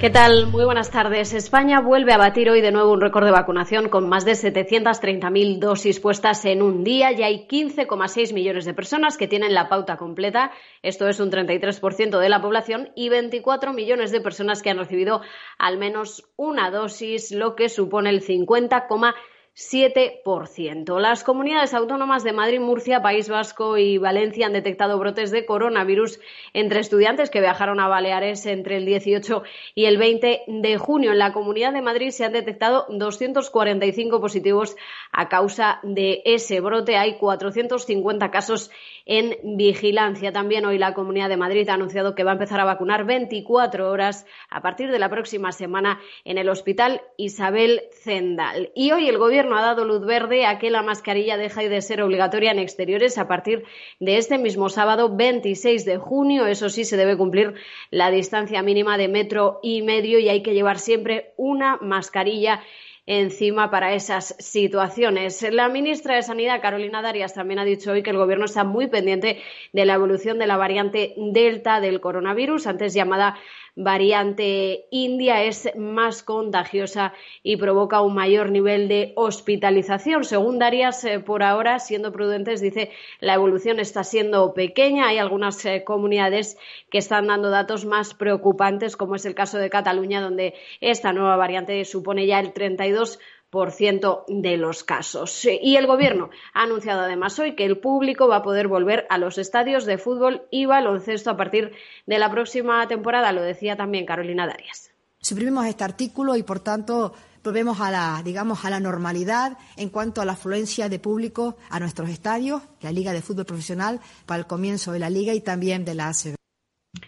¿Qué tal? Muy buenas tardes. España vuelve a batir hoy de nuevo un récord de vacunación con más de 730.000 dosis puestas en un día y hay 15,6 millones de personas que tienen la pauta completa. Esto es un 33% de la población y 24 millones de personas que han recibido al menos una dosis, lo que supone el 50,6% 7%. Las comunidades autónomas de Madrid, Murcia, País Vasco y Valencia han detectado brotes de coronavirus entre estudiantes que viajaron a Baleares entre el 18 y el 20 de junio. En la Comunidad de Madrid se han detectado 245 positivos a causa de ese brote. Hay 450 casos en vigilancia. También hoy la Comunidad de Madrid ha anunciado que va a empezar a vacunar 24 horas a partir de la próxima semana en el Hospital Isabel Zendal. Y hoy el Gobierno ha dado luz verde a que la mascarilla deje de ser obligatoria en exteriores a partir de este mismo sábado 26 de junio. Eso sí, se debe cumplir la distancia mínima de metro y medio y hay que llevar siempre una mascarilla encima para esas situaciones. La ministra de Sanidad, Carolina Darias, también ha dicho hoy que el Gobierno está muy pendiente de la evolución de la variante Delta del coronavirus, antes llamada variante india es más contagiosa y provoca un mayor nivel de hospitalización. Según Darias, eh, por ahora, siendo prudentes, dice la evolución está siendo pequeña. Hay algunas eh, comunidades que están dando datos más preocupantes, como es el caso de Cataluña, donde esta nueva variante supone ya el 32 por ciento de los casos. Y el Gobierno ha anunciado además hoy que el público va a poder volver a los estadios de fútbol y baloncesto a partir de la próxima temporada, lo decía también Carolina Darias. Suprimimos este artículo y, por tanto, volvemos a la, digamos, a la normalidad en cuanto a la afluencia de público a nuestros estadios, la Liga de Fútbol Profesional para el comienzo de la Liga y también de la ACB.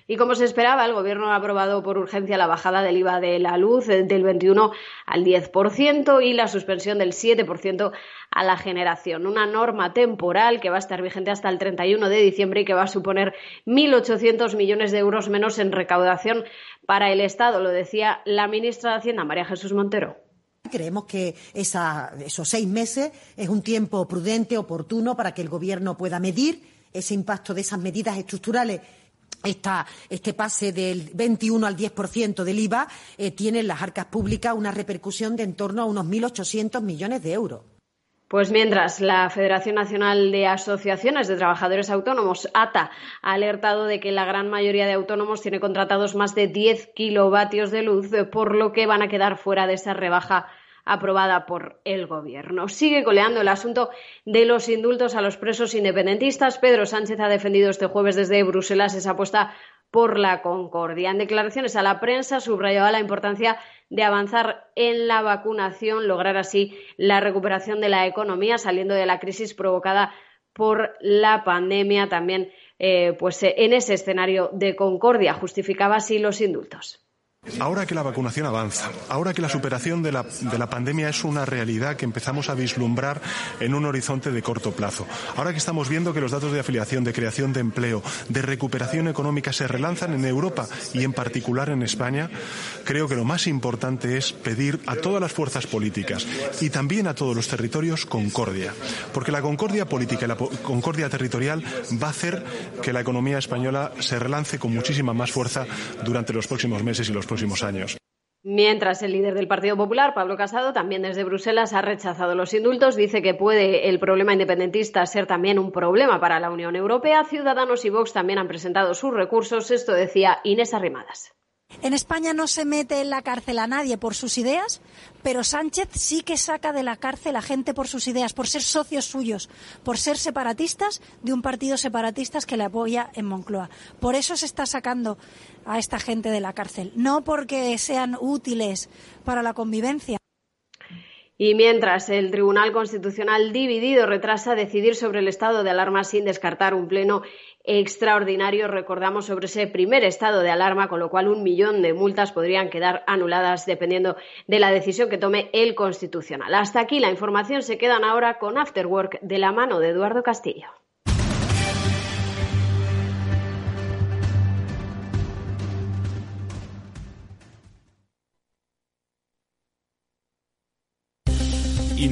Y como se esperaba, el Gobierno ha aprobado por urgencia la bajada del IVA de la luz del 21 al 10% y la suspensión del 7% a la generación. Una norma temporal que va a estar vigente hasta el 31 de diciembre y que va a suponer 1.800 millones de euros menos en recaudación para el Estado. Lo decía la ministra de Hacienda, María Jesús Montero. Creemos que esos seis meses es un tiempo prudente, oportuno, para que el Gobierno pueda medir ese impacto de esas medidas estructurales este pase del 21 al 10% del IVA eh, tiene en las arcas públicas una repercusión de en torno a unos 1.800 millones de euros. Pues mientras la Federación Nacional de Asociaciones de Trabajadores Autónomos, ATA, ha alertado de que la gran mayoría de autónomos tiene contratados más de 10 kilovatios de luz, por lo que van a quedar fuera de esa rebaja aprobada por el Gobierno. Sigue coleando el asunto de los indultos a los presos independentistas. Pedro Sánchez ha defendido este jueves desde Bruselas esa apuesta por la concordia. En declaraciones a la prensa subrayaba la importancia de avanzar en la vacunación, lograr así la recuperación de la economía saliendo de la crisis provocada por la pandemia también eh, pues en ese escenario de concordia justificaba así los indultos. Ahora que la vacunación avanza, ahora que la superación de la, de la, pandemia es una realidad que empezamos a vislumbrar en un horizonte de corto plazo, ahora que estamos viendo que los datos de afiliación, de creación de empleo, de recuperación económica se relanzan en Europa y en particular en España, creo que lo más importante es pedir a todas las fuerzas políticas y también a todos los territorios concordia, porque la concordia política y la concordia territorial va a hacer que la economía española se relance con muchísima más fuerza durante los próximos meses y los próximos años. Mientras el líder del Partido Popular, Pablo Casado, también desde Bruselas ha rechazado los indultos, dice que puede el problema independentista ser también un problema para la Unión Europea. Ciudadanos y Vox también han presentado sus recursos. Esto decía Inés Arrimadas. En España no se mete en la cárcel a nadie por sus ideas, pero Sánchez sí que saca de la cárcel a gente por sus ideas, por ser socios suyos, por ser separatistas de un partido separatistas que le apoya en Moncloa. Por eso se está sacando a esta gente de la cárcel, no porque sean útiles para la convivencia. Y mientras el Tribunal Constitucional dividido retrasa decidir sobre el estado de alarma sin descartar un pleno extraordinario, recordamos, sobre ese primer estado de alarma, con lo cual un millón de multas podrían quedar anuladas dependiendo de la decisión que tome el Constitucional. Hasta aquí la información. Se quedan ahora con Afterwork de la mano de Eduardo Castillo.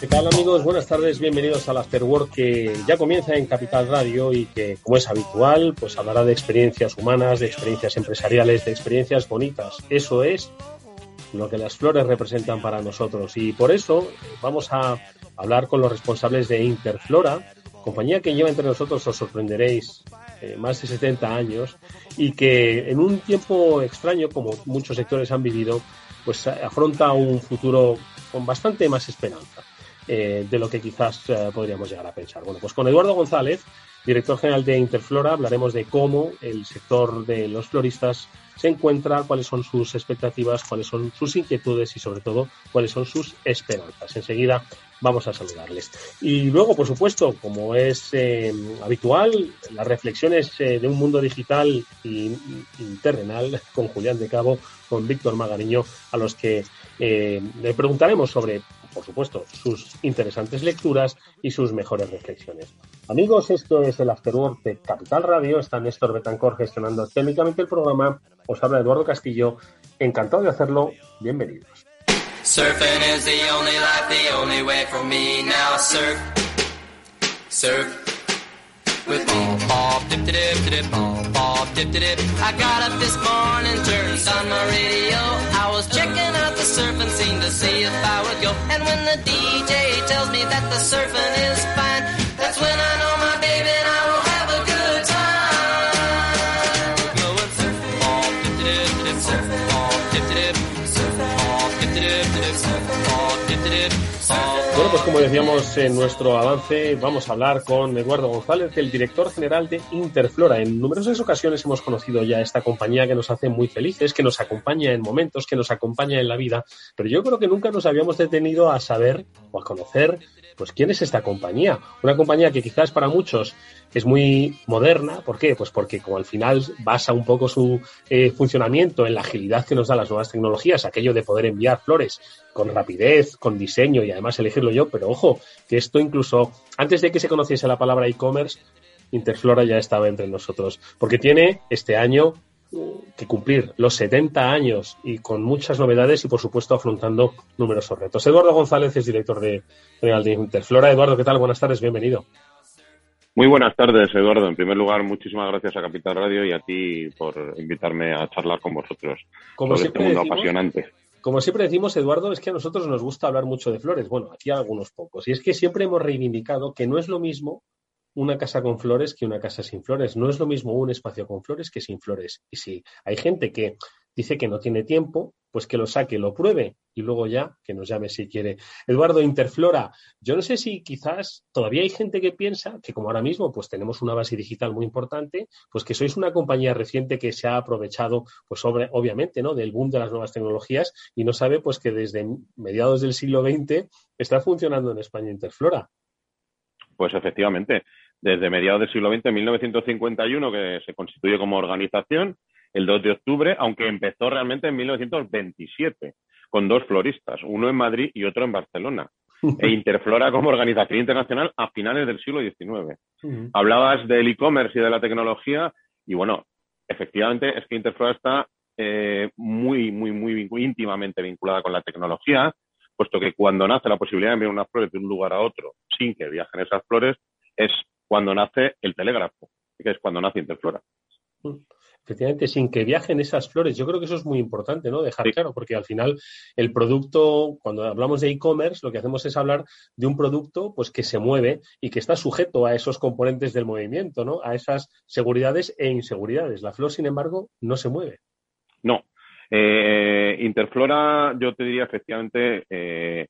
¿Qué tal amigos? Buenas tardes, bienvenidos al Afterwork que ya comienza en Capital Radio y que, como es habitual, pues hablará de experiencias humanas, de experiencias empresariales, de experiencias bonitas. Eso es lo que las flores representan para nosotros y por eso vamos a hablar con los responsables de Interflora, compañía que lleva entre nosotros, os sorprenderéis, eh, más de 70 años y que en un tiempo extraño, como muchos sectores han vivido, pues afronta un futuro con bastante más esperanza eh, de lo que quizás eh, podríamos llegar a pensar. Bueno, pues con Eduardo González, director general de Interflora, hablaremos de cómo el sector de los floristas se encuentra, cuáles son sus expectativas, cuáles son sus inquietudes y sobre todo cuáles son sus esperanzas. Enseguida vamos a saludarles. Y luego, por supuesto, como es eh, habitual, las reflexiones eh, de un mundo digital y interrenal con Julián de Cabo, con Víctor Magariño, a los que eh, le preguntaremos sobre, por supuesto, sus interesantes lecturas y sus mejores reflexiones. Amigos, esto es el Afterwork de Capital Radio. Está Néstor Betancor gestionando técnicamente el programa. Os habla Eduardo Castillo. Encantado de hacerlo. Bienvenidos. Surfing is the only life, the only way for me now. Surf, surf. With me. Bob, dip, dip, dip, dip, bob, dip, dip. I got up this morning, turned on my radio. I was checking out the surfing scene to see if I would go. And when the DJ tells me that the surfing is fine, that's when I know my baby and I will have a good time. Go and surf, dip, dip, dip, dip, surf, bob, dip, dip, surf, bob, dip, dip, dip, surf, dip, dip, dip. Bueno, pues como decíamos en nuestro avance, vamos a hablar con Eduardo González, el director general de Interflora. En numerosas ocasiones hemos conocido ya esta compañía que nos hace muy felices, que nos acompaña en momentos, que nos acompaña en la vida, pero yo creo que nunca nos habíamos detenido a saber o a conocer pues quién es esta compañía. Una compañía que quizás para muchos es muy moderna. ¿Por qué? Pues porque como al final basa un poco su eh, funcionamiento en la agilidad que nos dan las nuevas tecnologías, aquello de poder enviar flores con rapidez, con diseño y además elegirlo yo, pero ojo, que esto incluso antes de que se conociese la palabra e-commerce, Interflora ya estaba entre nosotros, porque tiene este año que cumplir los 70 años y con muchas novedades y por supuesto afrontando numerosos retos. Eduardo González es director de general de Interflora. Eduardo, ¿qué tal? Buenas tardes, bienvenido. Muy buenas tardes, Eduardo. En primer lugar, muchísimas gracias a Capital Radio y a ti por invitarme a charlar con vosotros Como sobre este siempre mundo decimos- apasionante. Como siempre decimos, Eduardo, es que a nosotros nos gusta hablar mucho de flores. Bueno, aquí algunos pocos. Y es que siempre hemos reivindicado que no es lo mismo una casa con flores que una casa sin flores. No es lo mismo un espacio con flores que sin flores. Y si hay gente que dice que no tiene tiempo, pues que lo saque, lo pruebe y luego ya que nos llame si quiere. Eduardo Interflora, yo no sé si quizás todavía hay gente que piensa que como ahora mismo pues tenemos una base digital muy importante, pues que sois una compañía reciente que se ha aprovechado pues sobre, obviamente, ¿no? del boom de las nuevas tecnologías y no sabe pues que desde mediados del siglo XX está funcionando en España Interflora. Pues efectivamente, desde mediados del siglo XX, en 1951, que se constituye como organización, el 2 de octubre, aunque empezó realmente en 1927, con dos floristas, uno en Madrid y otro en Barcelona. E Interflora como organización internacional a finales del siglo XIX. Hablabas del e-commerce y de la tecnología, y bueno, efectivamente es que Interflora está eh, muy, muy, muy, muy íntimamente vinculada con la tecnología, puesto que cuando nace la posibilidad de enviar unas flores de un lugar a otro sin que viajen esas flores, es cuando nace el telégrafo, que es cuando nace Interflora. Efectivamente, sin que viajen esas flores. Yo creo que eso es muy importante, ¿no? Dejar claro, porque al final el producto, cuando hablamos de e-commerce, lo que hacemos es hablar de un producto pues que se mueve y que está sujeto a esos componentes del movimiento, ¿no? A esas seguridades e inseguridades. La flor, sin embargo, no se mueve. No. Eh, Interflora, yo te diría efectivamente eh,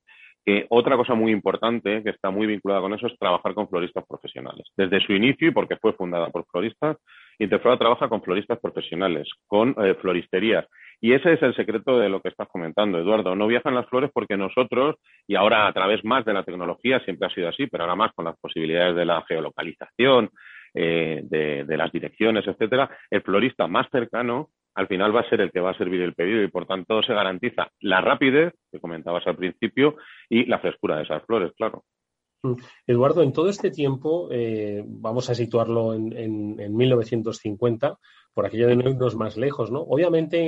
otra cosa muy importante que está muy vinculada con eso es trabajar con floristas profesionales. Desde su inicio y porque fue fundada por floristas, Interflora trabaja con floristas profesionales, con eh, floristerías. Y ese es el secreto de lo que estás comentando, Eduardo. No viajan las flores porque nosotros, y ahora a través más de la tecnología, siempre ha sido así, pero ahora más con las posibilidades de la geolocalización, eh, de, de, las direcciones, etcétera, el florista más cercano al final va a ser el que va a servir el pedido y por tanto se garantiza la rapidez que comentabas al principio y la frescura de esas flores, claro. Mm. Eduardo, en todo este tiempo, eh, vamos a situarlo en, en, en, 1950, por aquello de no irnos más lejos, ¿no? Obviamente,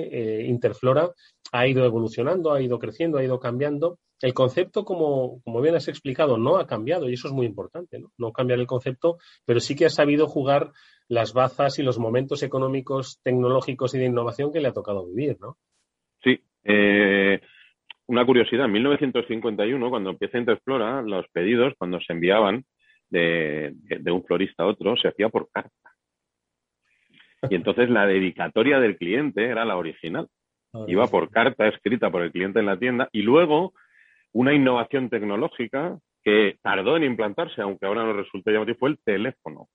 eh, Interflora ha ido evolucionando, ha ido creciendo, ha ido cambiando. El concepto, como, como, bien has explicado, no ha cambiado y eso es muy importante, ¿no? No cambiar el concepto, pero sí que ha sabido jugar las bazas y los momentos económicos, tecnológicos y de innovación que le ha tocado vivir, ¿no? Sí. Eh, una curiosidad, en 1951, cuando empieza Interflora, los pedidos, cuando se enviaban de, de, un florista a otro, se hacía por carta. Y entonces la dedicatoria del cliente era la original. Iba por carta escrita por el cliente en la tienda y luego una innovación tecnológica que tardó en implantarse, aunque ahora no resulte llamativo, fue el teléfono.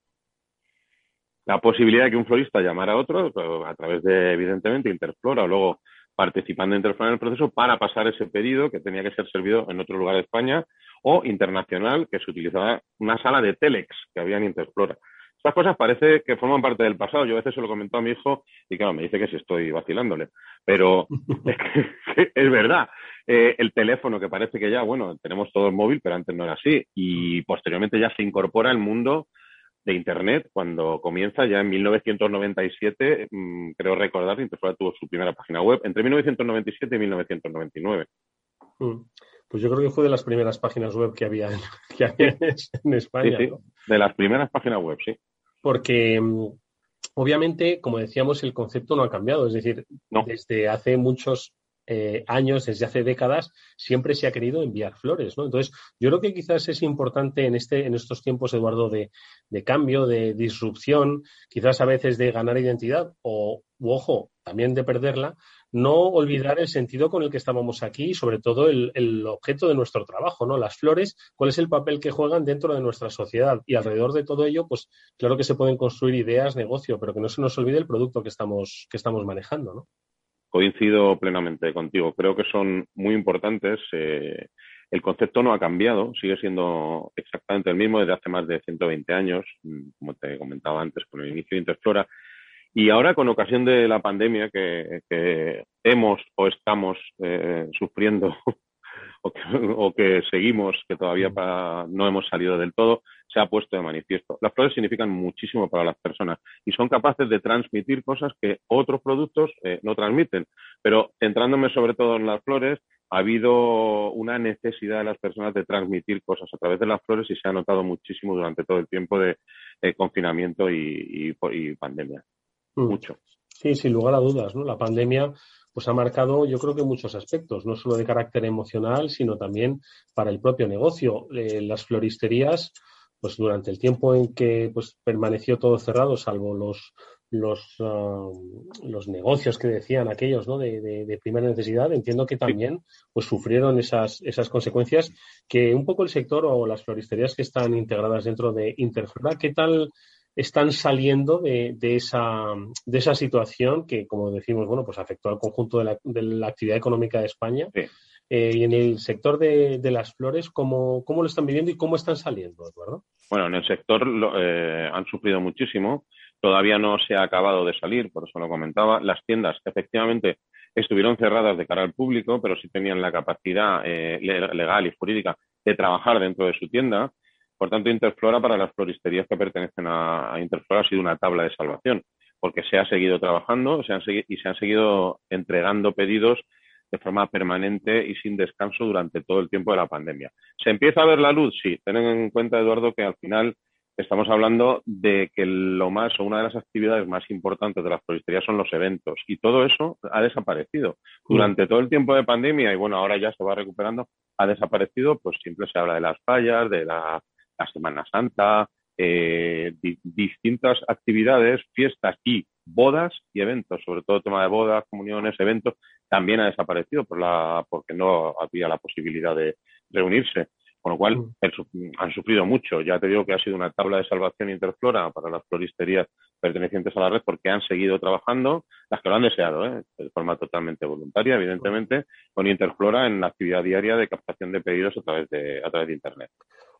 La posibilidad de que un florista llamara a otro a través de, evidentemente, Interflora o luego participando Interflora en el proceso para pasar ese pedido que tenía que ser servido en otro lugar de España o internacional, que se utilizaba una sala de telex que había en Interflora. Estas cosas parece que forman parte del pasado. Yo a veces se lo comento a mi hijo y claro, me dice que si estoy vacilándole. Pero es, que, es verdad. Eh, el teléfono que parece que ya, bueno, tenemos todo el móvil, pero antes no era así. Y posteriormente ya se incorpora el mundo de Internet cuando comienza ya en 1997, mmm, creo recordar, Interflora tuvo su primera página web entre 1997 y 1999. Mm. Pues yo creo que fue de las primeras páginas web que había en, que había en España. Sí, sí. ¿no? De las primeras páginas web, sí. Porque mm, obviamente, como decíamos, el concepto no ha cambiado. Es decir, no. desde hace muchos eh, años, desde hace décadas, siempre se ha querido enviar flores, ¿no? Entonces, yo creo que quizás es importante en, este, en estos tiempos, Eduardo, de, cambio, de disrupción, quizás a veces de ganar identidad o, ojo, también de perderla, no olvidar el sentido con el que estábamos aquí y sobre todo el, el, objeto de nuestro trabajo, ¿no? Las flores, cuál es el papel que juegan dentro de nuestra sociedad y alrededor de todo ello, pues claro que se pueden construir ideas, negocio, pero que no se nos olvide el producto que estamos, que estamos manejando, ¿no? Coincido plenamente contigo. Creo que son muy importantes. Eh, el concepto no ha cambiado, sigue siendo exactamente el mismo desde hace más de 120 años, como te comentaba antes, con el inicio de Interflora. Y ahora, con ocasión de la pandemia que, que hemos o estamos eh, sufriendo o que, o que, seguimos, que todavía para, no hemos salido del todo, se ha puesto de manifiesto. Las flores significan muchísimo para las personas y son capaces de transmitir cosas que otros productos eh, no transmiten. Pero centrándome sobre todo en las flores, ha habido una necesidad de las personas de transmitir cosas a través de las flores y se ha notado muchísimo durante todo el tiempo de, confinamiento y, y, y pandemia. Mm. Mucho. Sí, sin lugar a dudas, ¿no? La pandemia pues ha marcado, yo creo que muchos aspectos, no solo de carácter emocional, sino también para el propio negocio. Eh, las floristerías, pues durante el tiempo en que pues permaneció todo cerrado, salvo los los, uh, los negocios que decían aquellos ¿no? de, de, de, primera necesidad, entiendo que también pues sufrieron esas, esas consecuencias que un poco el sector o las floristerías que están integradas dentro de Interflora, ¿qué tal están saliendo de, de, esa, de esa situación que, como decimos, bueno, pues afectó al conjunto de la, de la actividad económica de España. Sí. Eh, y en el sector de, de las flores, ¿cómo, ¿cómo, lo están viviendo y cómo están saliendo, Eduardo? Bueno, en el sector lo, eh, han sufrido muchísimo. Todavía no se ha acabado de salir, por eso lo comentaba. Las tiendas efectivamente estuvieron cerradas de cara al público, pero sí tenían la capacidad eh, legal y jurídica de trabajar dentro de su tienda. Por tanto, Interflora para las floristerías que pertenecen a, a Interflora ha sido una tabla de salvación, porque se ha seguido trabajando se han y se han seguido entregando pedidos de forma permanente y sin descanso durante todo el tiempo de la pandemia. ¿Se empieza a ver la luz? Sí. Ten en cuenta, Eduardo, que al final estamos hablando de que lo más o una de las actividades más importantes de las floristerías son los eventos y todo eso ha desaparecido. Durante todo el tiempo de pandemia y bueno, ahora ya se va recuperando, ha desaparecido, pues siempre se habla de las fallas, de la, la Semana Santa, eh, di distintas actividades, fiestas y bodas y eventos, sobre todo el tema de bodas, comuniones, eventos, también ha desaparecido por la, porque no había la posibilidad de reunirse. Con lo cual mm. han sufrido mucho. Ya te digo que ha sido una tabla de salvación interflora para las floristerías pertenecientes a la red porque han seguido trabajando, las que lo han deseado, ¿eh? de forma totalmente voluntaria, evidentemente, con Interflora en la actividad diaria de captación de pedidos a través de, a través de Internet.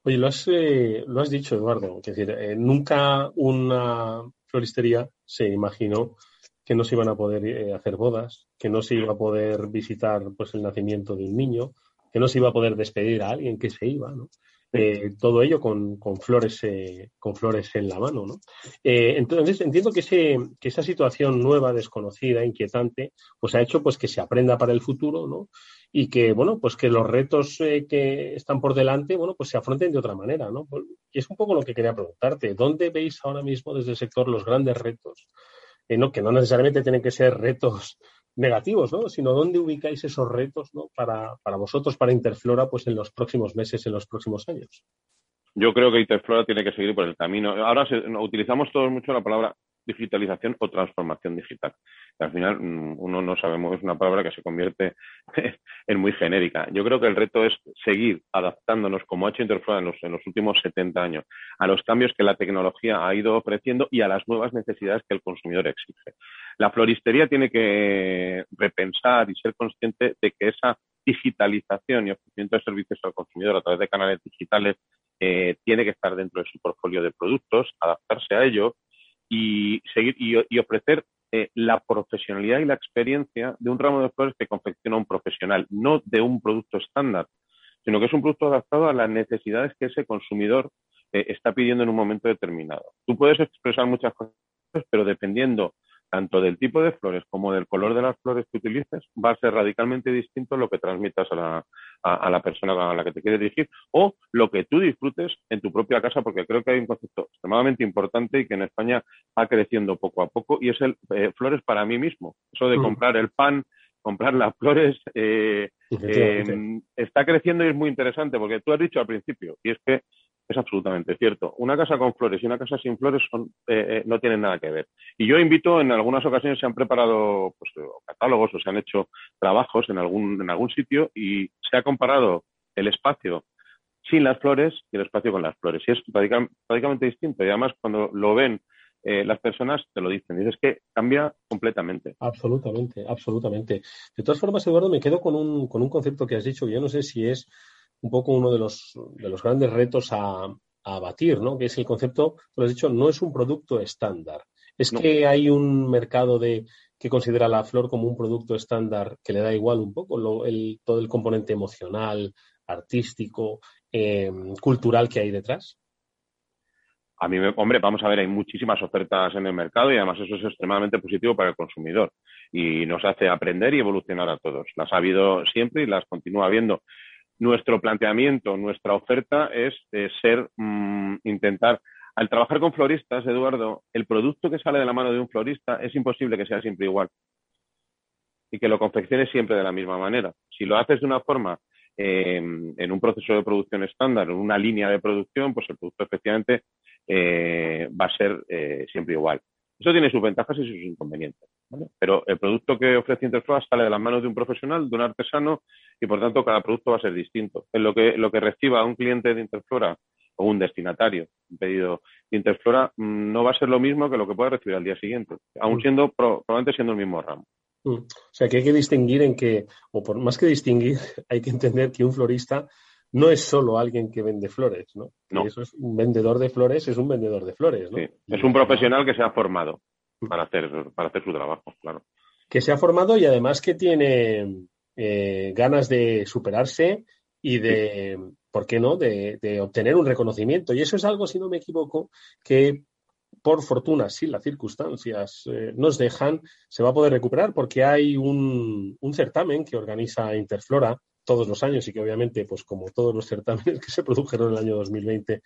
Oye, lo has, eh, lo has dicho, Eduardo. Es decir, eh, nunca una floristería se imaginó que no se iban a poder eh, hacer bodas, que no se iba a poder visitar pues, el nacimiento de un niño, que no se iba a poder despedir a alguien que se iba, ¿no? Eh, todo ello con, con flores eh, con flores en la mano, ¿no? Eh, entonces entiendo que, ese, que esa situación nueva, desconocida, inquietante, pues ha hecho pues que se aprenda para el futuro, ¿no? Y que bueno, pues que los retos eh, que están por delante, bueno, pues se afronten de otra manera, ¿no? Y es un poco lo que quería preguntarte. ¿Dónde veis ahora mismo desde el sector los grandes retos? Eh, que no necesariamente tienen que ser retos negativos, ¿no? sino dónde ubicáis esos retos ¿no? para, para vosotros, para Interflora, pues en los próximos meses, en los próximos años. Yo creo que Interflora tiene que seguir por el camino. Ahora se, utilizamos todos mucho la palabra digitalización o transformación digital. Y al final mm, uno no sabemos, es una palabra que se convierte en muy genérica. Yo creo que el reto es seguir adaptándonos, como ha hecho Interflora en los, en los últimos 70 años, a los cambios que la tecnología ha ido ofreciendo y a las nuevas necesidades que el consumidor exige. La floristería tiene que repensar y ser consciente de que esa digitalización y ofrecimiento de servicios al consumidor a través de canales digitales eh, tiene que estar dentro de su portfolio de productos, adaptarse a ello y seguir y, y ofrecer eh, la profesionalidad y la experiencia de un ramo de flores que confecciona un profesional, no de un producto estándar, sino que es un producto adaptado a las necesidades que ese consumidor eh, está pidiendo en un momento determinado. Tú puedes expresar muchas cosas, pero dependiendo tanto del tipo de flores como del color de las flores que utilices, va a ser radicalmente distinto lo que transmitas a la, a, a la persona a la que te quieres dirigir o lo que tú disfrutes en tu propia casa, porque creo que hay un concepto extremadamente importante y que en España va creciendo poco a poco y es el eh, flores para mí mismo. Eso de mm. comprar el pan, comprar las flores, eh, eh, está creciendo y es muy interesante porque tú has dicho al principio, y es que es absolutamente cierto. Una casa con flores y una casa sin flores son, eh, eh, no tienen nada que ver. Y yo invito, en algunas ocasiones se han preparado pues, catálogos o se han hecho trabajos en algún, en algún sitio y se ha comparado el espacio sin las flores y el espacio con las flores. Y es radicalmente distinto. Y además, cuando lo ven eh, las personas, te lo dicen. Dices que cambia completamente. Absolutamente, absolutamente. De todas formas, Eduardo, me quedo con un, con un concepto que has dicho que yo no sé si es un poco uno de los, de los grandes retos a, a batir, ¿no? Que es el concepto, lo has dicho, no es un producto estándar. Es no. que hay un mercado de que considera la flor como un producto estándar que le da igual un poco lo, el, todo el componente emocional, artístico, eh, cultural que hay detrás. A mí, hombre, vamos a ver, hay muchísimas ofertas en el mercado y además eso es extremadamente positivo para el consumidor y nos hace aprender y evolucionar a todos. Las ha habido siempre y las continúa habiendo nuestro planteamiento, nuestra oferta es eh, ser, mmm, intentar, al trabajar con floristas, Eduardo, el producto que sale de la mano de un florista es imposible que sea siempre igual y que lo confeccione siempre de la misma manera. Si lo haces de una forma eh, en un proceso de producción estándar, en una línea de producción, pues el producto efectivamente eh, va a ser eh, siempre igual. Eso tiene sus ventajas y sus inconvenientes. ¿Vale? Pero el producto que ofrece Interfloa sale de las manos de un profesional, de un artesano, y por tanto cada producto va a ser distinto. En lo que, lo que reciba un cliente de Interflora o un destinatario, un pedido de Interflora, mm, no va a ser lo mismo que lo que pueda recibir al día siguiente, aún mm. siendo, probablemente siendo el mismo ramo. Mm. O sea que hay que distinguir en que, o por más que distinguir, hay que entender que un florista no es solo alguien que vende flores, ¿no? No. Eso es un vendedor de flores, es un vendedor de flores, ¿no? Sí. Es un profesional que se ha formado para hacer, para hacer su trabajo, claro. Que se ha formado y además que tiene eh, ganas de superarse y de, ¿por qué no?, de, de obtener un reconocimiento. Y eso es algo, si no me equivoco, que por fortuna, si las circunstancias eh, nos dejan, se va a poder recuperar porque hay un, un certamen que organiza Interflora todos los años y que obviamente, pues como todos los certámenes que se produjeron en el año 2020,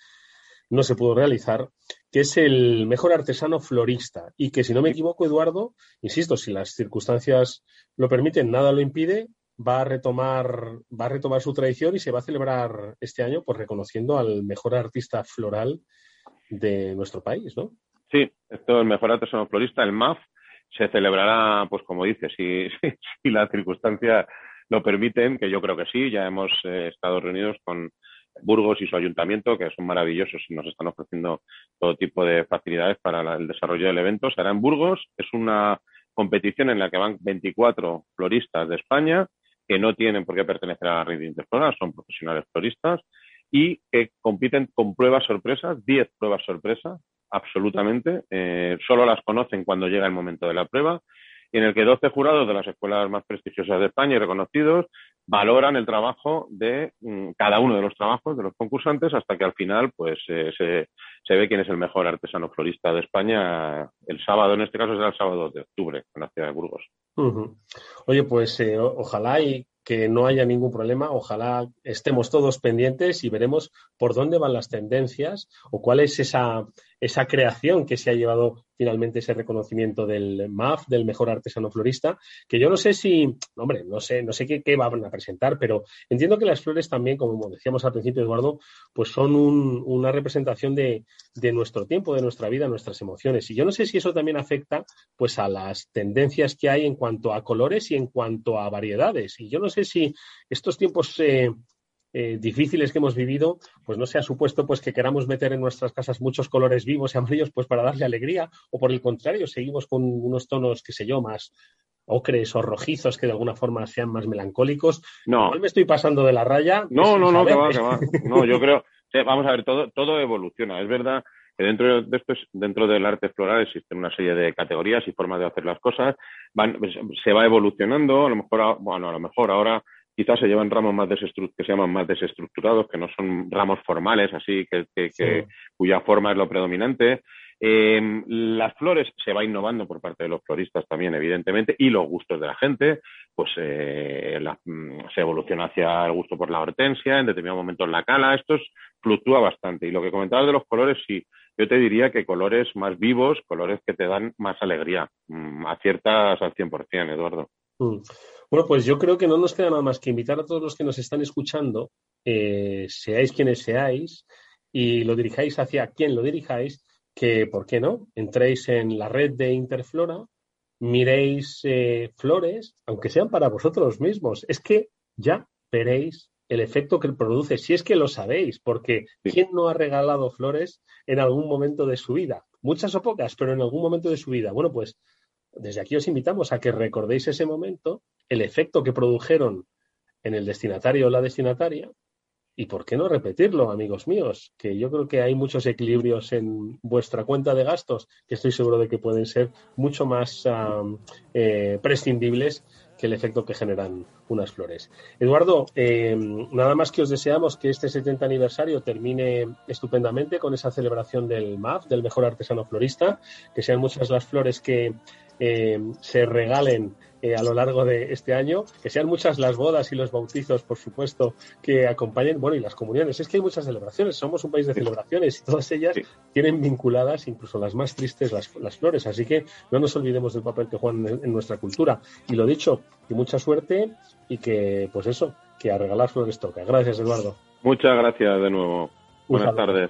no se pudo realizar, que es el mejor artesano florista y que, si no me equivoco, Eduardo, insisto, si las circunstancias lo permiten, nada lo impide, va a retomar, va a retomar su tradición y se va a celebrar este año, pues reconociendo al mejor artista floral de nuestro país, ¿no? Sí, esto es el mejor artesano florista, el MAF, se celebrará, pues como dices, si, si, si las circunstancias lo permiten, que yo creo que sí, ya hemos eh, estado reunidos con Burgos y su ayuntamiento, que son maravillosos y nos están ofreciendo todo tipo de facilidades para el desarrollo del evento. Será en Burgos, es una competición en la que van 24 floristas de España que no tienen por qué pertenecer a la red Interflora, son profesionales floristas y que compiten con pruebas sorpresas, 10 pruebas sorpresas, absolutamente. Eh, solo las conocen cuando llega el momento de la prueba en el que 12 jurados de las escuelas más prestigiosas de España y reconocidos valoran el trabajo de mm, cada uno de los trabajos de los concursantes hasta que al final pues eh, se, se ve quién es el mejor artesano florista de España. El sábado, en este caso será el sábado de octubre en la ciudad de Burgos. Oye, pues eh, ojalá y que no haya ningún problema, ojalá estemos todos pendientes y veremos por dónde van las tendencias o cuál es esa, esa creación que se ha llevado finalmente ese reconocimiento del MAF, del mejor artesano florista, que yo no sé si, hombre, no sé, no sé qué, qué van a presentar, pero entiendo que las flores también, como decíamos al principio, Eduardo, pues son un- una representación de, de nuestro tiempo, de nuestra vida, nuestras emociones. Y yo no sé si eso también afecta pues a las tendencias que hay en cuanto a colores y en cuanto a variedades. Y yo no sé si estos tiempos eh, eh, difíciles que hemos vivido, pues no se ha supuesto pues que queramos meter en nuestras casas muchos colores vivos y amarillos pues para darle alegría, o por el contrario, seguimos con unos tonos, qué sé yo, más ocres o rojizos que de alguna forma sean más melancólicos. No. Me estoy pasando de la raya. No, sin no, no, que va, que va. No, yo creo, vamos a ver, todo, todo evoluciona. Es verdad que dentro de esto, es- dentro del arte floral existen una serie de categorías y formas de hacer las cosas. Van, se va evolucionando, a lo mejor, bueno, a lo mejor ahora quizás se llevan ramos más que se llaman más desestructurados, que no son ramos formales, así que, que- que- cuya forma es lo predominante. Eh, las flores se va innovando por parte de los floristas también, evidentemente, y los gustos de la gente, pues eh, mm, se evoluciona hacia el gusto por la hortensia, en determinados momentos la cala, esto es- fluctúa bastante. Y lo que comentabas de los colores, sí, yo te diría que colores más vivos, colores que te dan más alegría, mm, aciertas al 100%, Eduardo. Mm. Bueno, pues yo creo que no nos queda nada más que invitar a todos los que nos están escuchando, eh, seáis quienes seáis, y lo dirijáis hacia quien lo dirijáis, que, ¿por qué no? Entréis en la red de Interflora, miréis eh, flores, aunque sean para vosotros mismos. Es que ya veréis el efecto que produce, si es que lo sabéis, porque ¿quién no ha regalado flores en algún momento de su vida? Muchas o pocas, pero en algún momento de su vida. Bueno, pues desde aquí os invitamos a que recordéis ese momento, el efecto que produjeron en el destinatario o la destinataria, y por qué no repetirlo, amigos míos, que yo creo que hay muchos equilibrios en vuestra cuenta de gastos que estoy seguro de que pueden ser mucho más eh, prescindibles que el efecto que generan unas flores. Eduardo, eh, nada más que os deseamos que este 70 aniversario termine estupendamente con esa celebración del MAF, del mejor artesano florista, que sean muchas las flores que eh, se regalen eh, a lo largo de este año, que sean muchas las bodas y los bautizos, por supuesto, que acompañen, bueno, y las comuniones. Es que hay muchas celebraciones, somos un país de celebraciones y todas ellas tienen vinculadas, incluso las más tristes, las, las flores. Así que no nos olvidemos del papel que juegan en, en nuestra cultura. Y lo dicho, que mucha suerte y que, pues eso, que a regalar flores toca. Gracias, Eduardo. Muchas gracias de nuevo. Buenas tardes.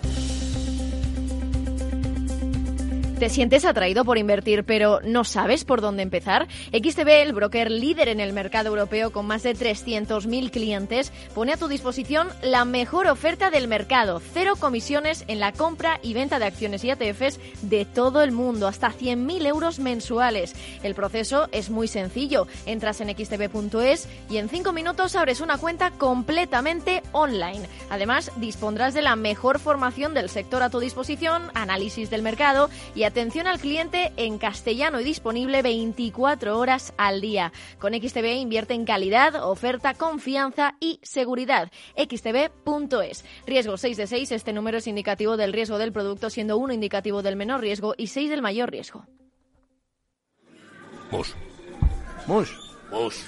¿Te sientes atraído por invertir pero no sabes por dónde empezar? XTB, el broker líder en el mercado europeo con más de 300.000 clientes, pone a tu disposición la mejor oferta del mercado. Cero comisiones en la compra y venta de acciones y ETFs de todo el mundo, hasta 100.000 euros mensuales. El proceso es muy sencillo. Entras en xtb.es y en 5 minutos abres una cuenta completamente online. Además, dispondrás de la mejor formación del sector a tu disposición, análisis del mercado y atención al cliente en castellano y disponible 24 horas al día. Con XTB invierte en calidad, oferta, confianza y seguridad. XTB.es. Riesgo 6 de 6. Este número es indicativo del riesgo del producto, siendo 1 indicativo del menor riesgo y 6 del mayor riesgo. Mus. Mus. Mus.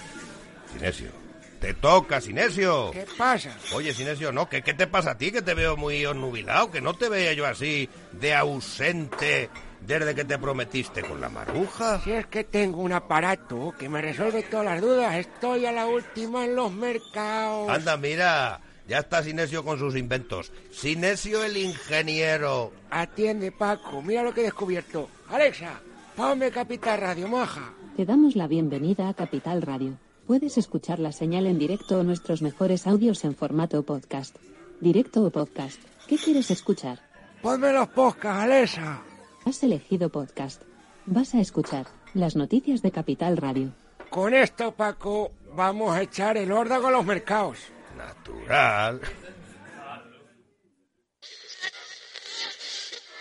Sinesio. Te toca, Sinesio. ¿Qué pasa? Oye, Sinesio, ¿no? ¿Qué, ¿Qué te pasa a ti? Que te veo muy onnubilado, que no te veía yo así de ausente desde que te prometiste con la maruja. Si es que tengo un aparato que me resuelve todas las dudas, estoy a la última en los mercados. Anda, mira, ya está Sinesio con sus inventos. Sinesio el ingeniero. Atiende, Paco, mira lo que he descubierto. Alexa, ponme Capital Radio, maja. Te damos la bienvenida a Capital Radio. Puedes escuchar la señal en directo o nuestros mejores audios en formato podcast. Directo o podcast. ¿Qué quieres escuchar? Ponme los podcasts, Alexa. Has elegido podcast. Vas a escuchar las noticias de Capital Radio. Con esto, Paco, vamos a echar el órdago a los mercados. Natural.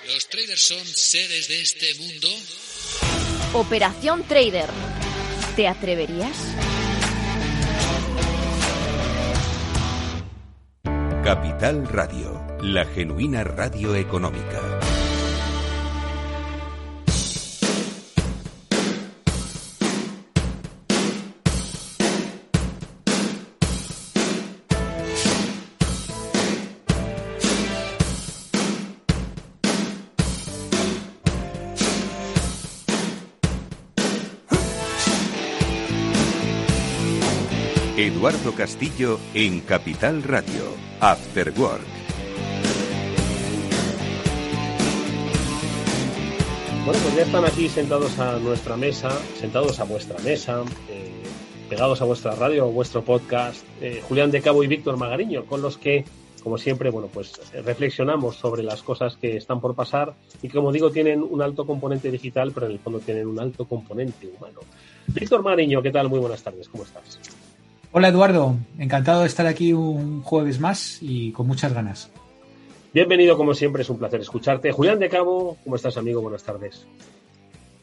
¿Los traders son seres de este mundo? Operación Trader. ¿Te atreverías? Capital Radio, la genuina radio económica. Eduardo Castillo en Capital Radio, After Work. Bueno, pues ya están aquí sentados a nuestra mesa, sentados a vuestra mesa, eh, pegados a vuestra radio o vuestro podcast, eh, Julián de Cabo y Víctor Magariño, con los que, como siempre, bueno, pues reflexionamos sobre las cosas que están por pasar y como digo, tienen un alto componente digital, pero en el fondo tienen un alto componente humano. Víctor Magariño, ¿qué tal? Muy buenas tardes, ¿cómo estás? Hola Eduardo, encantado de estar aquí un jueves más y con muchas ganas. Bienvenido, como siempre, es un placer escucharte. Julián de Cabo, ¿cómo estás, amigo? Buenas tardes.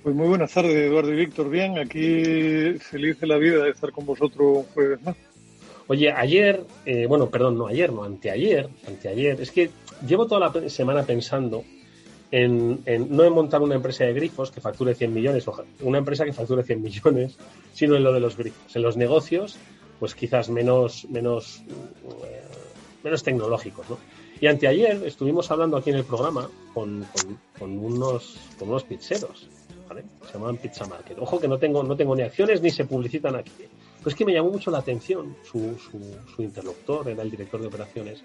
Pues muy buenas tardes, Eduardo y Víctor. Bien, aquí feliz de la vida de estar con vosotros un jueves más. Oye, ayer, eh, bueno, perdón, no ayer, no, anteayer, anteayer, es que llevo toda la semana pensando en, en, no en montar una empresa de grifos que facture 100 millones, o una empresa que facture 100 millones, sino en lo de los grifos, en los negocios pues quizás menos, menos, eh, menos tecnológicos, ¿no? Y anteayer estuvimos hablando aquí en el programa con, con, con unos, con unos pizzeros, ¿vale? Se llamaban Pizza Market. Ojo que no tengo, no tengo ni acciones ni se publicitan aquí. Pues que me llamó mucho la atención su, su, su interlocutor, era el director de operaciones,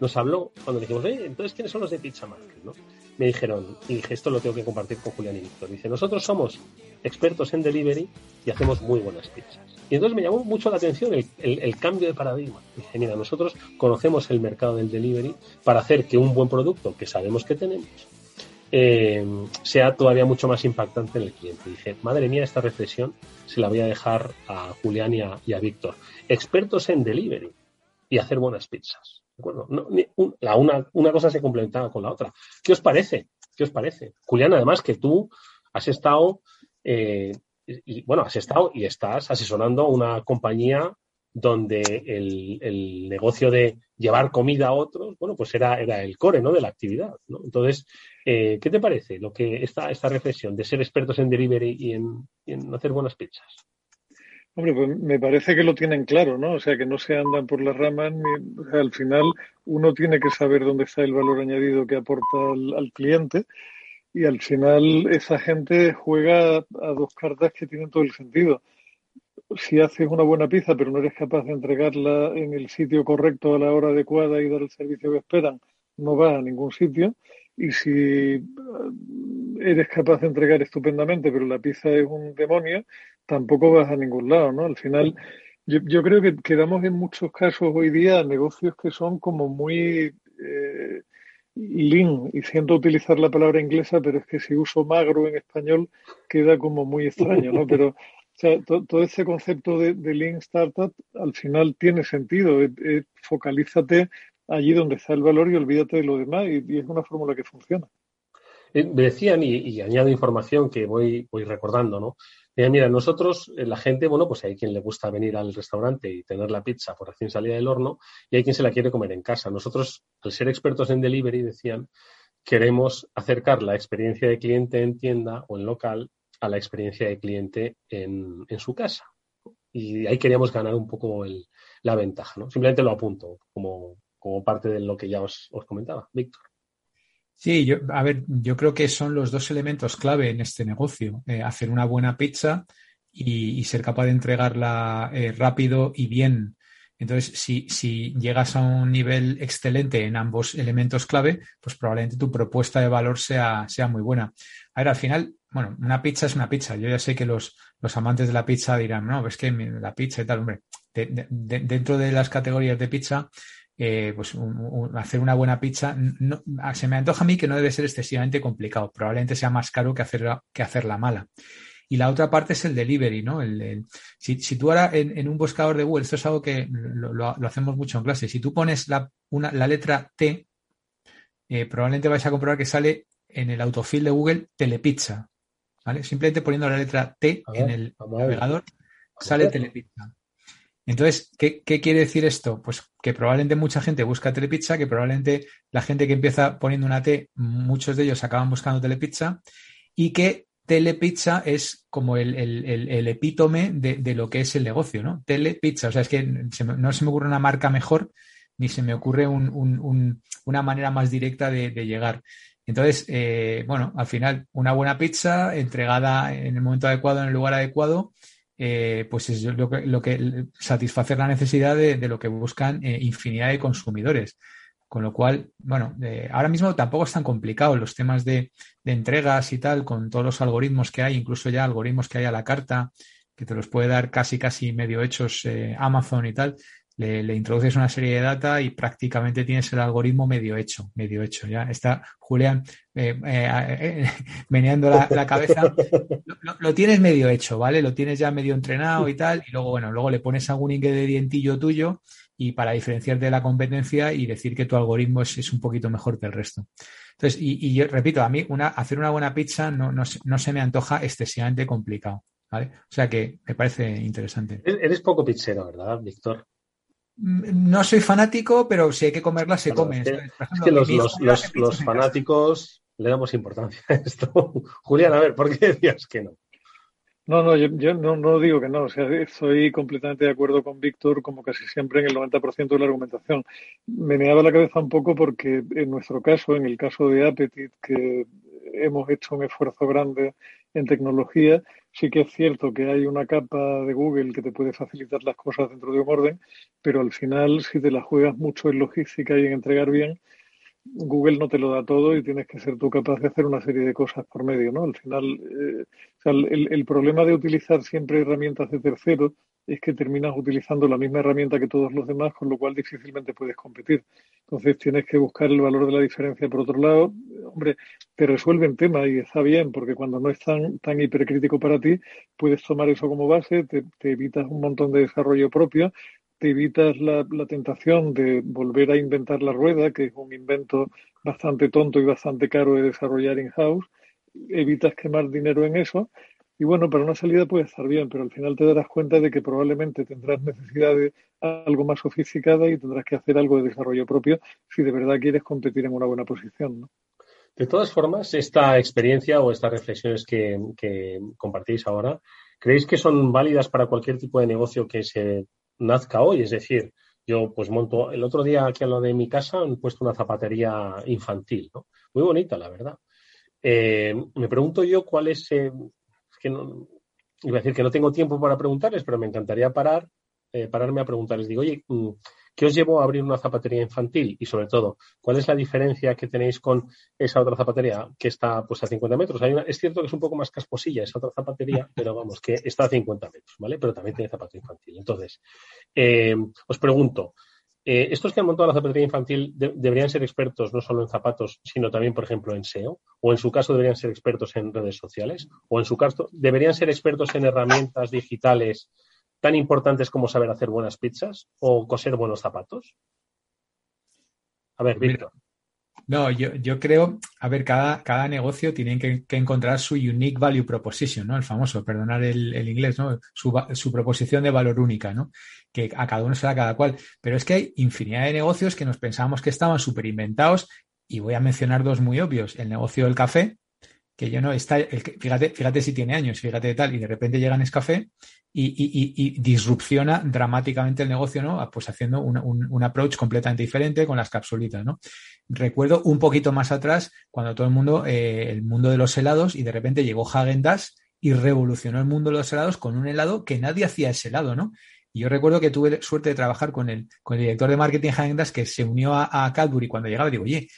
nos habló cuando dijimos, eh, entonces, ¿quiénes son los de Pizza Market? ¿no? Me dijeron, y dije, esto lo tengo que compartir con Julián y Víctor. Dice, nosotros somos expertos en delivery y hacemos muy buenas pizzas. Y entonces me llamó mucho la atención el, cambio de paradigma. Dije, mira, nosotros conocemos el mercado del delivery para hacer que un buen producto que sabemos que tenemos eh, sea todavía mucho más impactante en el cliente. Dije, madre mía, esta reflexión se la voy a dejar a Julián y a, Víctor. Expertos en delivery y hacer buenas pizzas. ¿De acuerdo? La una, una cosa se complementaba con la otra. ¿Qué os parece? ¿Qué os parece? Julián, además que tú has estado eh, y bueno, has estado y estás asesorando una compañía donde el, el, negocio de llevar comida a otros, bueno, pues era, era el core, ¿no? De la actividad. Entonces, eh, ¿qué te parece lo que esta, esta reflexión de ser expertos en delivery y en, hacer buenas pizzas? Hombre, pues me parece que lo tienen claro, ¿no? O sea, que no se andan por las ramas, ni, al final uno tiene que saber dónde está el valor añadido que aporta al cliente y al final esa gente juega a dos cartas que tienen todo el sentido. si haces una buena pizza pero no eres capaz de entregarla en el sitio correcto a la hora adecuada y dar el servicio que esperan, no vas a ningún sitio. Y si eh, eres capaz de entregar estupendamente pero la pizza es un demonio, tampoco vas a ningún lado, ¿no? Al final, yo, yo creo que quedamos en muchos casos hoy día negocios que son como muy... Eh, lean, y siento utilizar la palabra inglesa, pero es que si uso magro en español queda como muy extraño, ¿no? Pero o sea, todo ese concepto de, de, Lean Startup al final tiene sentido. focalízate allí donde está el valor y olvídate de lo demás y es una fórmula que funciona. Me decían, y, y, añado información que voy, voy recordando, ¿no? Mira, mira, nosotros, eh, la gente, bueno, pues hay quien le gusta venir al restaurante y tener la pizza por recién salida del horno y hay quien se la quiere comer en casa. Nosotros, al ser expertos en delivery, decían, queremos acercar la experiencia de cliente en tienda o en local a la experiencia de cliente en, en su casa. Y ahí queríamos ganar un poco el, la ventaja, ¿no? Simplemente lo apunto como, como parte de lo que ya os, os comentaba. Víctor. Sí, yo, a ver, yo creo que son los dos elementos clave en este negocio. Eh, hacer una buena pizza y, ser capaz de entregarla eh, rápido y bien. Entonces, si, si, llegas a un nivel excelente en ambos elementos clave, pues probablemente tu propuesta de valor sea, sea muy buena. A ver, al final, bueno, una pizza es una pizza. Yo ya sé que los, los amantes de la pizza dirán, no, es que la pizza y tal, hombre, de, de, dentro de las categorías de pizza, eh, pues un, un, hacer una buena pizza, no, se me antoja a mí que no debe ser excesivamente complicado. Probablemente sea más caro que hacerla, que hacerla mala. Y la otra parte es el delivery, ¿no? El, el, si, si, tú ahora en, en, un buscador de Google, esto es algo que lo, lo, lo hacemos mucho en clase, si tú pones la, una, la letra T, eh, probablemente vais a comprobar que sale en el autofill de Google telepizza, ¿vale? Simplemente poniendo la letra T ver, en el navegador, sale telepizza. Entonces, ¿qué, ¿qué, quiere decir esto? Pues que probablemente mucha gente busca telepizza, que probablemente la gente que empieza poniendo una T, muchos de ellos acaban buscando telepizza y que telepizza es como el, epítome de, lo que es el negocio, ¿no? Telepizza, o sea, es que se me, no se me ocurre una marca mejor ni se me ocurre un, un, un, una manera más directa de, de llegar. Entonces, eh, bueno, al final, una buena pizza entregada en el momento adecuado, en el lugar adecuado, eh, pues es lo que, lo que, satisfacer la necesidad de, lo que buscan eh, infinidad de consumidores. Con lo cual, bueno, eh, ahora mismo tampoco es tan complicado los temas de, de, entregas y tal, con todos los algoritmos que hay, incluso ya algoritmos que hay a la carta, que te los puede dar casi, casi medio hechos eh, Amazon y tal. Le, introduces una serie de data y prácticamente tienes el algoritmo medio hecho, medio hecho. Ya está Julián eh, eh, eh, meneando la, cabeza. Lo, tienes medio hecho, ¿vale? Lo tienes ya medio entrenado y tal. Y luego, bueno, luego le pones algún ingredientillo tuyo y para diferenciarte de la competencia y decir que tu algoritmo es, un poquito mejor que el resto. Entonces, y, yo repito, a mí hacer una buena pizza no, no, no se me antoja excesivamente complicado. ¿vale? O sea que me parece interesante. Eres poco pizzero, ¿verdad, Víctor? No soy fanático, pero si hay que comerla, se come. Es que, ejemplo, es que los, los, los, los fanáticos le damos importancia a esto. Julián, a ver, ¿por qué decías que no? No, no, yo, yo no, no, digo que no. O sea, estoy completamente de acuerdo con Víctor, como casi siempre en el 90% de la argumentación. Me meaba la cabeza un poco porque en nuestro caso, en el caso de Appetit, que hemos hecho un esfuerzo grande en tecnología, sí que es cierto que hay una capa de Google que te puede facilitar las cosas dentro de un orden, pero al final, si te la juegas mucho en logística y en entregar bien, Google no te lo da todo y tienes que ser tú capaz de hacer una serie de cosas por medio, ¿no? Al final, eh, el, el, problema de utilizar siempre herramientas de terceros es que terminas utilizando la misma herramienta que todos los demás, con lo cual difícilmente puedes competir. Entonces tienes que buscar el valor de la diferencia por otro lado. Hombre, te resuelven temas y está bien, porque cuando no es tan, tan hipercrítico para ti, puedes tomar eso como base, te, te evitas un montón de desarrollo propio, te evitas la, la, tentación de volver a inventar la rueda, que es un invento bastante tonto y bastante caro de desarrollar in-house, evitas quemar dinero en eso. Y bueno, para una salida puede estar bien, pero al final te darás cuenta de que probablemente tendrás necesidad de algo más sofisticada y tendrás que hacer algo de desarrollo propio si de verdad quieres competir en una buena posición. ¿no? De todas formas, esta experiencia o estas reflexiones que, que compartís ahora, ¿creéis que son válidas para cualquier tipo de negocio que se nazca hoy. Es decir, yo pues monto, el otro día aquí a lo de mi casa han puesto una zapatería infantil, ¿no? Muy bonita, la verdad. Eh, me pregunto yo cuál es, eh, que no, iba a decir que no tengo tiempo para preguntarles, pero me encantaría parar, eh, pararme a preguntarles. Digo, oye, mm, ¿qué os llevó a abrir una zapatería infantil? Y sobre todo, ¿cuál es la diferencia que tenéis con esa otra zapatería que está pues a 50 metros? Hay una- es cierto que es un poco más casposilla esa otra zapatería, pero vamos, que está a 50 metros, ¿vale? Pero también tiene zapato infantil. Entonces, eh, os pregunto, eh, ¿estos que han montado la zapatería infantil de- deberían ser expertos no solo en zapatos, sino también, por ejemplo, en SEO? ¿O en su caso deberían ser expertos en redes sociales? ¿O en su caso deberían ser expertos en herramientas digitales tan importantes como saber hacer buenas pizzas o coser buenos zapatos? A ver, Víctor. No, yo, yo creo, a ver, cada, cada negocio tiene que, que encontrar su unique value proposition, ¿no? El famoso, perdonar el, el inglés, ¿no? Su, su proposición de valor única, ¿no? Que a cada uno será cada cual. Pero es que hay infinidad de negocios que nos pensábamos que estaban súper inventados y voy a mencionar dos muy obvios. El negocio del café, que yo no está, el fíjate, fíjate si tiene años, fíjate de tal, y de repente llega Nescafé y, y, y, disrupciona dramáticamente el negocio, ¿no? Pues haciendo un, un, approach completamente diferente con las capsulitas, ¿no? Recuerdo un poquito más atrás cuando todo el mundo, eh, el mundo de los helados, y de repente llegó Hagen Dazs y revolucionó el mundo de los helados con un helado que nadie hacía ese helado, ¿no? Y yo recuerdo que tuve suerte de trabajar con el, con el director de marketing Hagen Dazs que se unió a, a Cadbury cuando llegaba digo, oye,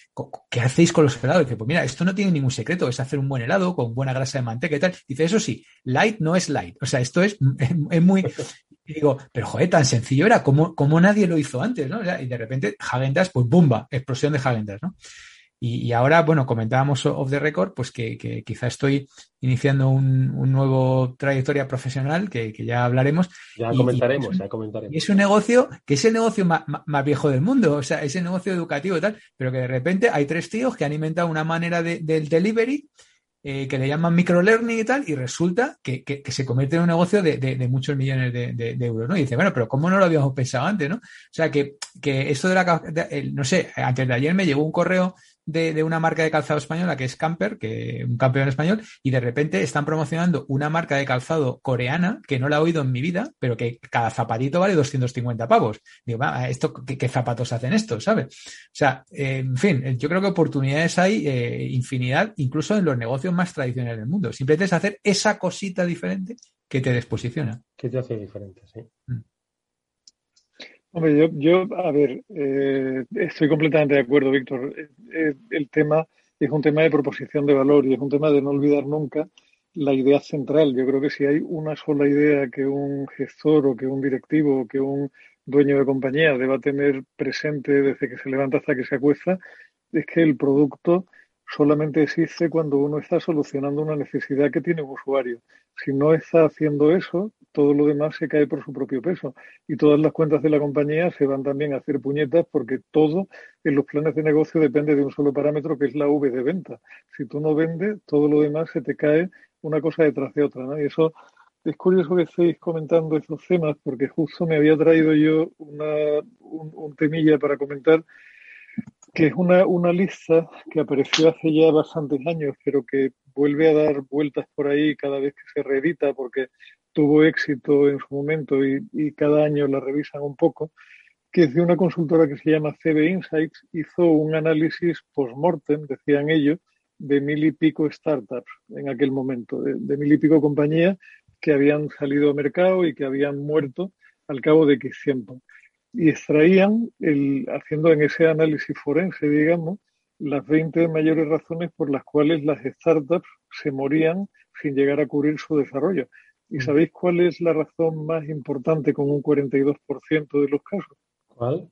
¿qué hacéis con los helados? Y dice, pues mira, esto no tiene ningún secreto, es hacer un buen helado con buena grasa de manteca y tal. Dice, eso sí, light no es light. O sea, esto es, es muy... Y digo, pero joder, tan sencillo era, como, como nadie lo hizo antes, ¿no? Y de repente Hagen Dazs, pues bumba, explosión de Hagen Dazs, ¿no? Y, y ahora, bueno, comentábamos off the record, pues que, que quizá estoy iniciando un, un nuevo trayectoria profesional que, que ya hablaremos. Ya Y- comentaremos, un- ya comentaremos. y es un negocio que es el negocio ma- más, viejo del mundo, o sea, es el negocio educativo y tal, pero que de repente hay tres tíos que han inventado una manera de- del delivery eh, que le llaman microlearning y tal, y resulta que, que- que se convierte en un negocio de, de- de muchos millones de, de- euros, ¿no? Y dice, bueno, pero ¿cómo no lo habíamos pensado antes, no? O sea, que, que esto de la, no sé, antes de ayer me llegó un correo de, de una marca de calzado española que es Camper, que un campeón español, y de repente están promocionando una marca de calzado coreana que no la he oído en mi vida, pero que cada zapatito vale 250 pavos. Digo, va, ¿esto, qué, qué zapatos hacen esto, ¿sabes? O sea, eh, en fin, eh, yo creo que oportunidades hay eh, infinidad, incluso en los negocios más tradicionales del mundo. Simplemente es hacer esa cosita diferente que te desposiciona. ¿Qué te hace diferente? Sí. Hombre, yo, yo a ver, eh, estoy completamente de acuerdo, Víctor. Eh, eh, el tema es un tema de proposición de valor y es un tema de no olvidar nunca la idea central. Yo creo que si hay una sola idea que un gestor o que un directivo o que un dueño de compañía deba tener presente desde que se levanta hasta que se acuesta, es que el producto solamente existe cuando uno está solucionando una necesidad que tiene un usuario. Si no está haciendo eso, todo lo demás se cae por su propio peso. Y todas las cuentas de la compañía se van también a hacer puñetas porque todo en los planes de negocio depende de un solo parámetro que es la V de venta. Si tú no vendes, todo lo demás se te cae una cosa detrás de otra. ¿no? Y eso es curioso que estéis comentando estos temas porque justo me había traído yo una, un, un temilla para comentar que es una, una lista que apareció hace ya bastantes años, pero que vuelve a dar vueltas por ahí cada vez que se reedita, porque tuvo éxito en su momento y, y cada año la revisan un poco, que es de una consultora que se llama CB Insights, hizo un análisis post-mortem, decían ellos, de mil y pico startups en aquel momento, de, mil y pico compañías que habían salido a mercado y que habían muerto al cabo de X tiempo y extraían, el, haciendo en ese análisis forense, digamos, las 20 mayores razones por las cuales las startups se morían sin llegar a cubrir su desarrollo. ¿Y sabéis cuál es la razón más importante con un 42% de los casos? ¿Cuál?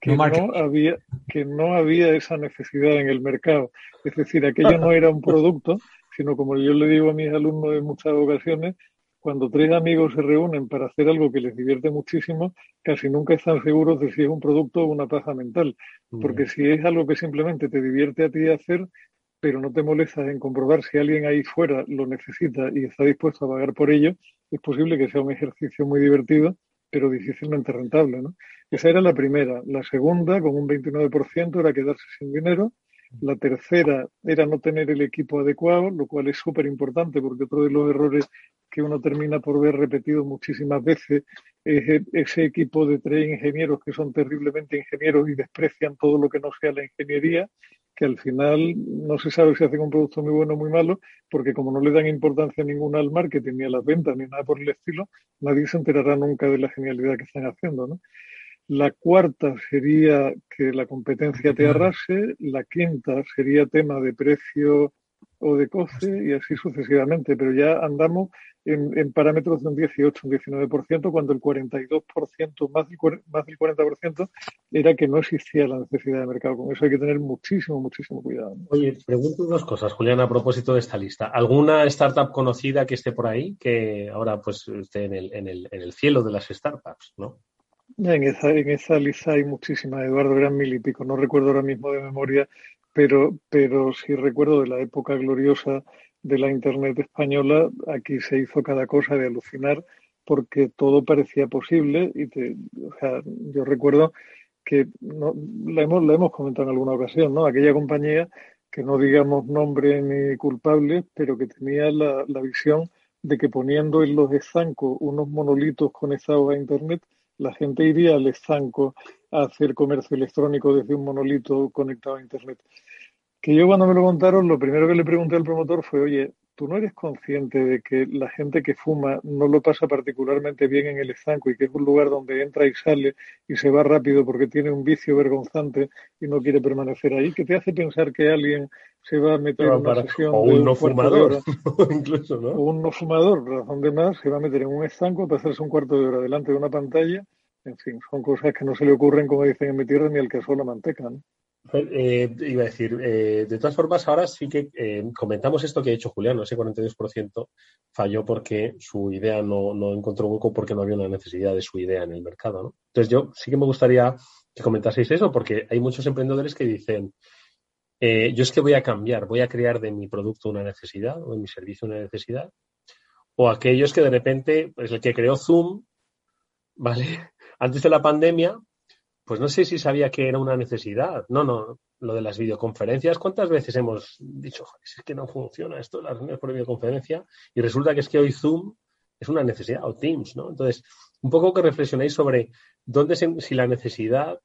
Que no, había, que no había esa necesidad en el mercado. Es decir, aquello no era un producto, sino como yo le digo a mis alumnos en muchas ocasiones, cuando tres amigos se reúnen para hacer algo que les divierte muchísimo, casi nunca están seguros de si es un producto o una paja mental. Porque si es algo que simplemente te divierte a ti hacer, pero no te molestas en comprobar si alguien ahí fuera lo necesita y está dispuesto a pagar por ello, es posible que sea un ejercicio muy divertido, pero difícilmente rentable. ¿no? Esa era la primera. La segunda, con un 29%, era quedarse sin dinero. La tercera era no tener el equipo adecuado, lo cual es súper importante porque otro de los errores que uno termina por ver repetido muchísimas veces es ese equipo de tres ingenieros que son terriblemente ingenieros y desprecian todo lo que no sea la ingeniería, que al final no se sabe si hacen un producto muy bueno o muy malo, porque como no le dan importancia ninguna al marketing, ni a las ventas, ni nada por el estilo, nadie se enterará nunca de la genialidad que están haciendo, ¿no? La cuarta sería que la competencia te arrase, la quinta sería tema de precio o de coste y así sucesivamente, pero ya andamos en, parámetros de un 18, un 19%, cuando el 42%, más del, más del 40% era que no existía la necesidad de mercado. Con eso hay que tener muchísimo, muchísimo cuidado. Oye, pregunto dos cosas, Julián, a propósito de esta lista. ¿Alguna startup conocida que esté por ahí, que ahora pues esté en el, en el, en el cielo de las startups, no? En esa, en esa lista hay muchísimas, Eduardo, eran mil y pico, no recuerdo ahora mismo de memoria, pero, pero sí recuerdo de la época gloriosa de la Internet española, aquí se hizo cada cosa de alucinar porque todo parecía posible y te, o sea, yo recuerdo que no, la, hemos, la hemos comentado en alguna ocasión, ¿no? Aquella compañía que no digamos nombre ni culpable, pero que tenía la, la visión de que poniendo en los estancos unos monolitos conectados a Internet, la gente iría al estanco a hacer comercio electrónico desde un monolito conectado a Internet que yo cuando me lo contaron, lo primero que le pregunté al promotor fue, oye, ¿tú no eres consciente de que la gente que fuma no lo pasa particularmente bien en el estanco y que es un lugar donde entra y sale y se va rápido porque tiene un vicio vergonzante y no quiere permanecer ahí? ¿Qué te hace pensar que alguien se va a meter en una sesión o un, no fumador, incluso, ¿no? O un no fumador, razón de más, se va a meter en un estanco a pasarse un cuarto de hora delante de una pantalla. En fin, son cosas que no se le ocurren, como dicen en mi tierra, ni al que la manteca, ¿no? Eh, iba a decir, eh, de todas formas, ahora sí que eh, comentamos esto que ha hecho Julián, ese 42% falló porque su idea no, no, encontró hueco porque no había una necesidad de su idea en el mercado. ¿no? Entonces, yo sí que me gustaría que comentaseis eso, porque hay muchos emprendedores que dicen, yo es que voy a cambiar, voy a crear de mi producto una necesidad o de mi servicio una necesidad. O aquellos que de repente, pues el que creó Zoom, ¿vale? Antes de la pandemia, pues no sé si sabía que era una necesidad. No, no, lo de las videoconferencias, ¿cuántas veces hemos dicho, es que no funciona esto, las reuniones por videoconferencia? Y resulta que es que hoy Zoom es una necesidad, o Teams, ¿no? Entonces, un poco que reflexionéis sobre dónde, si la necesidad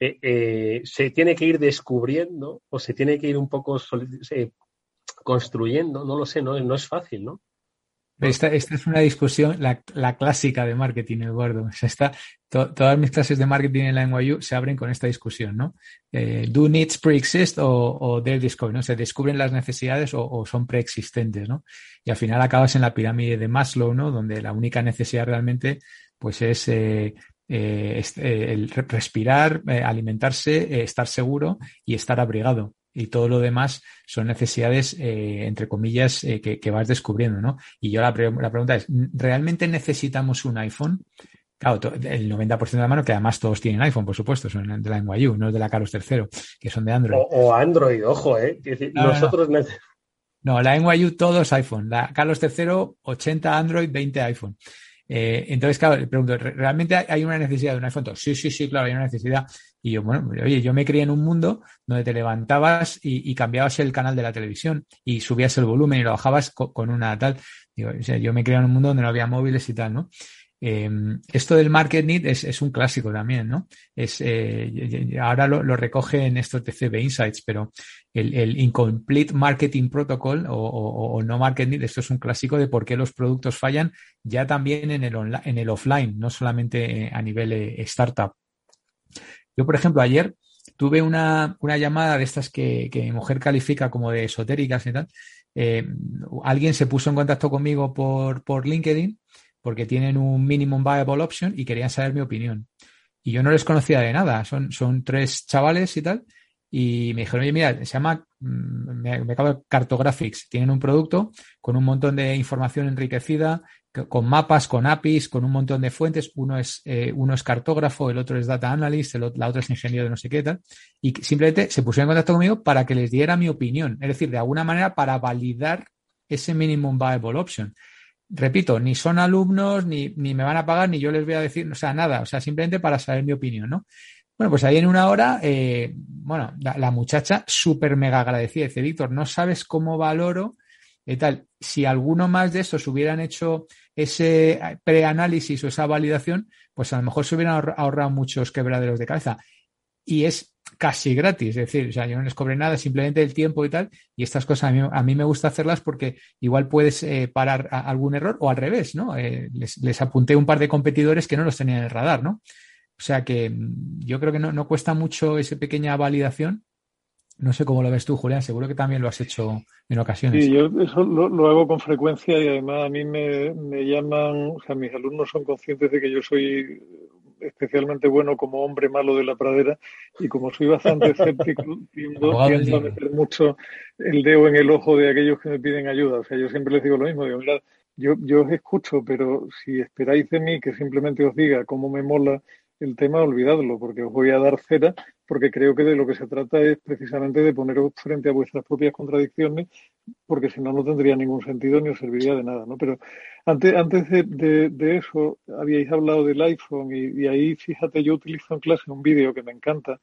eh, eh, se tiene que ir descubriendo o se tiene que ir un poco construyendo, no lo sé, no es fácil, ¿no? Esta, esta, es una discusión, la, clásica de marketing, Eduardo. está, todas mis clases de marketing en la NYU se abren con esta discusión, ¿no? Eh, ¿Do needs pre-exist o, o they're? ¿no? ¿Se descubren las necesidades o, son preexistentes, ¿no? Y al final acabas en la pirámide de Maslow, ¿no? Donde la única necesidad realmente, pues es eh, eh, el respirar, alimentarse, estar seguro y estar abrigado y todo lo demás son necesidades, eh, entre comillas, eh, que, que, vas descubriendo, ¿no? Y yo la, pre la, pregunta es, ¿realmente necesitamos un iPhone? Claro, el 90% de la mano, que además todos tienen iPhone, por supuesto, son de la NYU, no es de la Carlos III, que son de Android. O, o Android, ojo, ¿eh? Decir, no, nosotros no. no, la NYU todos iPhone. La Carlos III, 80 Android, 20 iPhone. Eh, entonces, claro, le pregunto, ¿realmente hay una necesidad de un iPhone? Sí, sí, sí, claro, hay una necesidad. Y yo, bueno, oye, yo me crié en un mundo donde te levantabas y, cambiabas el canal de la televisión y subías el volumen y lo bajabas con, una tal. Digo, yo me crié en un mundo donde no había móviles y tal, ¿no? Eh, esto del market need es, un clásico también, ¿no? Es, eh, ahora lo, recoge en estos TCB Insights, pero el, Incomplete Marketing Protocol o, no market need, esto es un clásico de por qué los productos fallan ya también en el, online, en el offline, no solamente a nivel eh, startup. Yo, por ejemplo, ayer tuve una, llamada de estas que, mi mujer califica como de esotéricas y tal. Eh, alguien se puso en contacto conmigo por LinkedIn porque tienen un minimum viable option y querían saber mi opinión. Y yo no les conocía de nada, son, son tres chavales y tal, y me dijeron, oye, mira, se llama, mm, me, acabo de Cartographics, tienen un producto con un montón de información enriquecida, con mapas, con APIs, con un montón de fuentes. Uno es, eh, uno es cartógrafo, el otro es data analyst, el, la otra es ingeniero de no sé qué tal. Y simplemente se pusieron en contacto conmigo para que les diera mi opinión. Es decir, de alguna manera para validar ese minimum viable option repito, ni son alumnos, ni, ni me van a pagar, ni yo les voy a decir, o sea, nada, o sea, simplemente para saber mi opinión, ¿no? Bueno, pues ahí en una hora, eh, bueno, la, la muchacha súper mega agradecida, dice, Víctor, no sabes cómo valoro y tal. Si alguno más de estos hubieran hecho ese preanálisis o esa validación, pues a lo mejor se hubieran ahorrado muchos quebraderos de cabeza. Y es casi gratis, es decir, o sea, yo no les cobré nada, simplemente el tiempo y tal, y estas cosas a mí, a mí me gusta hacerlas porque igual puedes eh, parar algún error o al revés, ¿no? Eh, les, les apunté un par de competidores que no los tenían en el radar, ¿no? O sea que mm, yo creo que no, no cuesta mucho esa pequeña validación. No sé cómo lo ves tú, Julián, seguro que también lo has hecho en ocasiones. Sí, yo eso lo, lo hago con frecuencia y además a mí me, me llaman, o sea, mis alumnos son conscientes de que yo soy especialmente bueno como hombre malo de la pradera y como soy bastante escéptico, tiendo, tiendo a meter mucho el dedo en el ojo de aquellos que me piden ayuda. O sea, yo siempre les digo lo mismo, digo, mirad, yo, yo os escucho, pero si esperáis de mí que simplemente os diga cómo me mola el tema, olvidadlo, porque os voy a dar cera, porque creo que de lo que se trata es precisamente de poneros frente a vuestras propias contradicciones, porque si no, no tendría ningún sentido ni os serviría de nada, ¿no? Pero antes, antes de, eso, habíais hablado del iPhone y, y ahí, fíjate, yo utilizo en clase un vídeo que me encanta,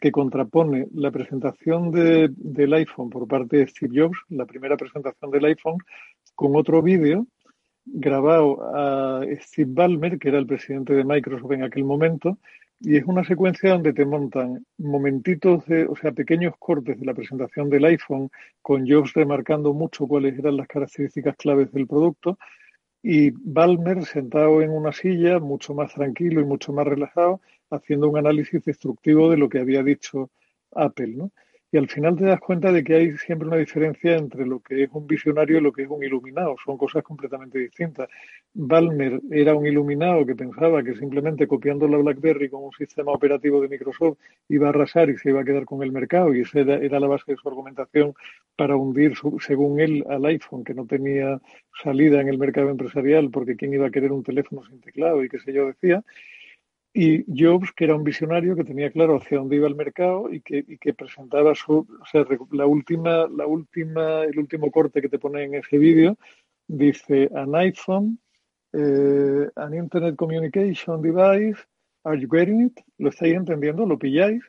que contrapone la presentación de- del iPhone por parte de Steve Jobs, la primera presentación del iPhone, con otro vídeo grabado a Steve Ballmer, que era el presidente de Microsoft en aquel momento, y es una secuencia donde te montan momentitos de, o sea, pequeños cortes de la presentación del iPhone, con Jobs remarcando mucho cuáles eran las características claves del producto, y Ballmer sentado en una silla, mucho más tranquilo y mucho más relajado, haciendo un análisis destructivo de lo que había dicho Apple, ¿no? Y al final te das cuenta de que hay siempre una diferencia entre lo que es un visionario y lo que es un iluminado. Son cosas completamente distintas. Balmer era un iluminado que pensaba que simplemente copiando la BlackBerry con un sistema operativo de Microsoft iba a arrasar y se iba a quedar con el mercado. Y esa era, era la base de su argumentación para hundir, su- según él, al iPhone, que no tenía salida en el mercado empresarial porque quién iba a querer un teléfono sin teclado y qué sé yo decía y Jobs, que era un visionario que tenía claro hacia dónde iba el mercado y que, y que presentaba su, o sea, la última, la última, el último corte que te pone en ese vídeo dice an iPhone, eh, an Internet Communication Device, are you getting it? ¿Lo estáis entendiendo? ¿Lo pilláis?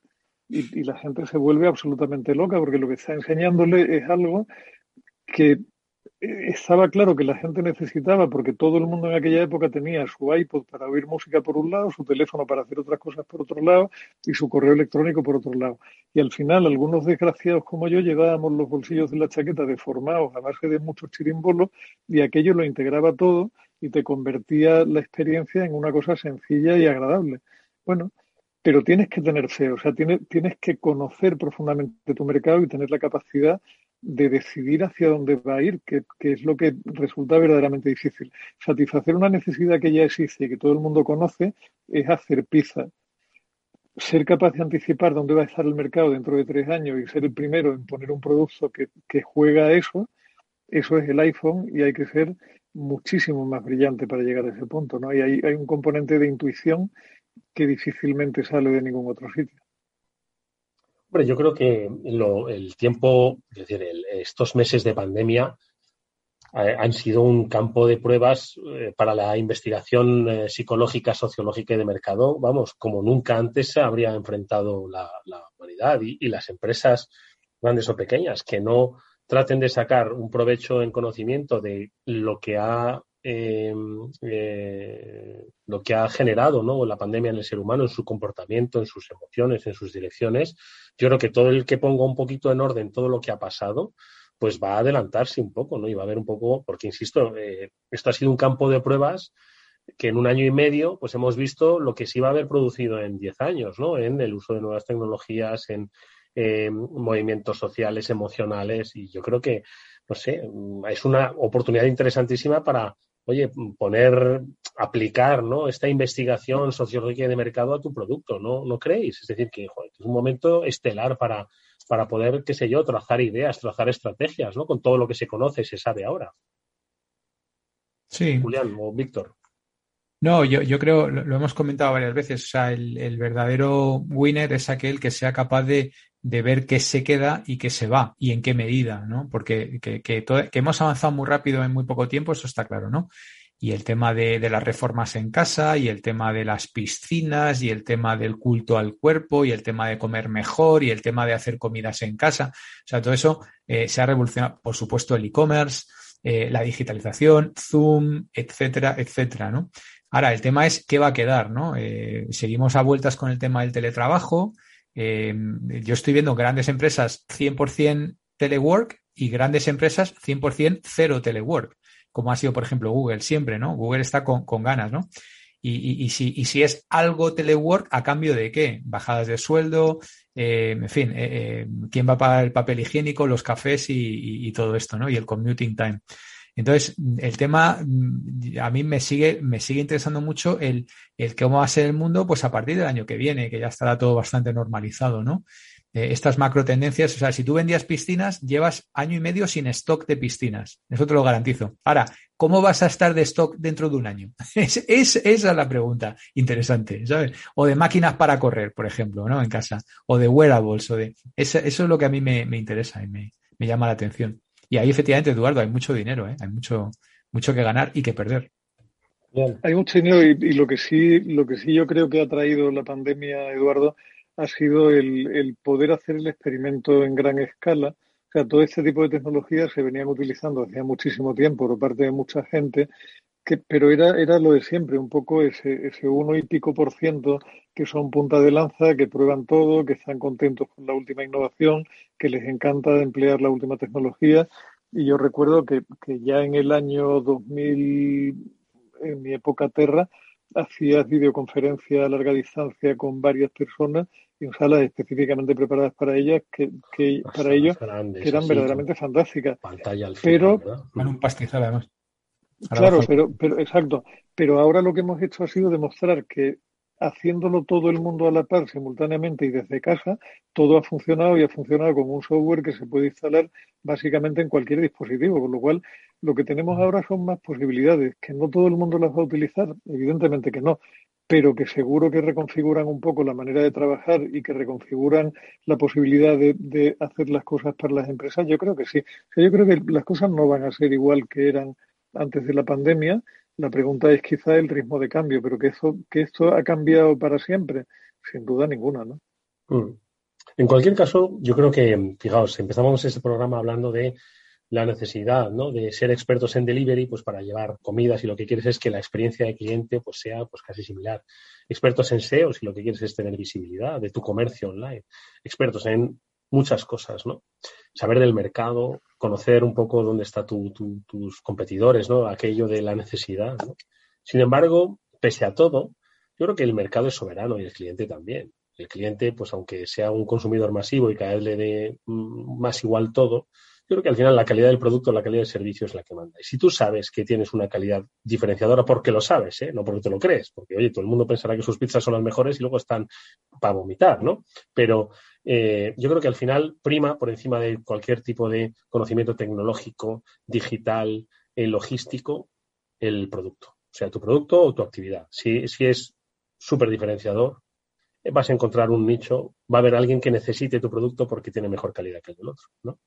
Y, y la gente se vuelve absolutamente loca porque lo que está enseñándole es algo que estaba claro que la gente necesitaba porque todo el mundo en aquella época tenía su iPod para oír música por un lado, su teléfono para hacer otras cosas por otro lado y su correo electrónico por otro lado. Y al final algunos desgraciados como yo llevábamos los bolsillos de la chaqueta deformados a base de muchos chirimbolos y aquello lo integraba todo y te convertía la experiencia en una cosa sencilla y agradable. Bueno, pero tienes que tener fe, o sea, tienes, tienes que conocer profundamente tu mercado y tener la capacidad de decidir hacia dónde va a ir, que, que es lo que resulta verdaderamente difícil. Satisfacer una necesidad que ya existe y que todo el mundo conoce es hacer pizza. Ser capaz de anticipar dónde va a estar el mercado dentro de tres años y ser el primero en poner un producto que, que juega a eso, eso es el iPhone y hay que ser muchísimo más brillante para llegar a ese punto, ¿no? Y hay, hay un componente de intuición que difícilmente sale de ningún otro sitio. Yo creo que el tiempo, es decir, estos meses de pandemia eh, han sido un campo de pruebas eh, para la investigación eh, psicológica, sociológica y de mercado, vamos, como nunca antes se habría enfrentado la, la humanidad y, y las empresas, grandes o pequeñas, que no traten de sacar un provecho en conocimiento de lo que ha eh, eh, lo que ha generado ¿no? la pandemia en el ser humano, en su comportamiento, en sus emociones, en sus direcciones. Yo creo que todo el que ponga un poquito en orden todo lo que ha pasado, pues va a adelantarse un poco, ¿no? Y va a ver un poco, porque insisto, eh, esto ha sido un campo de pruebas que en un año y medio, pues hemos visto lo que se iba a haber producido en 10 años, ¿no? En el uso de nuevas tecnologías, en eh, movimientos sociales, emocionales, y yo creo que, no sé, mm, es una oportunidad interesantísima para, oye, poner, aplicar, ¿no? Esta investigación sociológica y de mercado a tu producto, ¿no? ¿No creéis? Es decir, que, joder, es un momento estelar para, para poder, qué sé yo, trazar ideas, trazar estrategias, ¿no? Con todo lo que se conoce, se sabe ahora. Sí. Julián o Víctor. No, yo, yo creo, lo, hemos comentado varias veces, o sea, el, el verdadero winner es aquel que sea capaz de, de ver qué se queda y qué se va y en qué medida, ¿no? Porque que, que, todo- que hemos avanzado muy rápido en muy poco tiempo, eso está claro, ¿no? Y el tema de, de las reformas en casa, y el tema de las piscinas, y el tema del culto al cuerpo, y el tema de comer mejor, y el tema de hacer comidas en casa. O sea, todo eso eh, se ha revolucionado, por supuesto, el e-commerce, eh, la digitalización, Zoom, etcétera, etcétera, ¿no? Ahora, el tema es qué va a quedar, ¿no? Eh, seguimos a vueltas con el tema del teletrabajo. Eh, yo estoy viendo grandes empresas 100% telework y grandes empresas 100% cero telework, como ha sido, por ejemplo, Google siempre, ¿no? Google está con, ganas, ¿no? Y, si, es algo telework, ¿a cambio de qué? Bajadas de sueldo, eh, en fin, ¿quién va a pagar el papel higiénico, los cafés y, todo esto, ¿no? Y el commuting time. Entonces, el tema mm, a mí me sigue, me sigue interesando mucho el, el cómo va a ser el mundo, pues a partir del año que viene, que ya estará todo bastante normalizado, ¿no? Eh, estas macro tendencias, o sea, si tú vendías piscinas, llevas año y medio sin stock de piscinas. Eso te lo garantizo. Ahora, ¿cómo vas a estar de stock dentro de un año? Es, es, esa es la pregunta interesante, ¿sabes? O de máquinas para correr, por ejemplo, ¿no? En casa. O de wearables, o de. Eso, eso es lo que a mí me, me interesa y me, me llama la atención. Y ahí efectivamente, Eduardo, hay mucho dinero, ¿eh? hay mucho, mucho que ganar y que perder. Hay mucho dinero y, y, lo que sí, lo que sí yo creo que ha traído la pandemia, Eduardo, ha sido el, el poder hacer el experimento en gran escala. O sea, todo este tipo de tecnologías se venían utilizando hacía muchísimo tiempo por parte de mucha gente, que, pero era, era lo de siempre, un poco ese, ese uno y pico por ciento que son punta de lanza, que prueban todo, que están contentos con la última innovación, que les encanta emplear la última tecnología. Y yo recuerdo que, que ya en el año 2000, en mi época Terra, hacías videoconferencia a larga distancia con varias personas en salas específicamente preparadas para ellas, que, que para ellos grandes, que eran así, verdaderamente fantásticas. Pantalla al pero, Bueno, un pastizal además. Claro, pero, pero exacto. Pero ahora lo que hemos hecho ha sido demostrar que haciéndolo todo el mundo a la par simultáneamente y desde casa, todo ha funcionado y ha funcionado con un software que se puede instalar básicamente en cualquier dispositivo, con lo cual lo que tenemos ahora son más posibilidades, que no todo el mundo las va a utilizar, evidentemente que no, pero que seguro que reconfiguran un poco la manera de trabajar y que reconfiguran la posibilidad de, de hacer las cosas para las empresas, yo creo que sí. O sea, yo creo que las cosas no van a ser igual que eran antes de la pandemia, la pregunta es quizá el ritmo de cambio, pero que, eso, que esto ha cambiado para siempre, sin duda ninguna, ¿no? Mm. En cualquier caso, yo creo que, fijaos, empezamos este programa hablando de la necesidad ¿no? de ser expertos en delivery pues para llevar comidas y lo que quieres es que la experiencia de cliente pues sea pues casi similar. Expertos en SEO si lo que quieres es tener visibilidad de tu comercio online. Expertos en muchas cosas, ¿no? Saber del mercado, conocer un poco dónde están tu, tu, tus competidores, ¿no? Aquello de la necesidad, ¿no? Sin embargo, pese a todo, yo creo que el mercado es soberano y el cliente también. El cliente, pues aunque sea un consumidor masivo y cada vez le dé más igual todo, yo creo que al final la calidad del producto, la calidad del servicio es la que manda. Y si tú sabes que tienes una calidad diferenciadora, porque lo sabes, ¿eh? no porque te lo crees, porque oye, todo el mundo pensará que sus pizzas son las mejores y luego están para vomitar, ¿no? Pero eh, yo creo que al final prima por encima de cualquier tipo de conocimiento tecnológico, digital, eh, logístico, el producto. O sea, tu producto o tu actividad. Si, si es súper diferenciador, vas a encontrar un nicho, va a haber alguien que necesite tu producto porque tiene mejor calidad que el del otro, ¿no?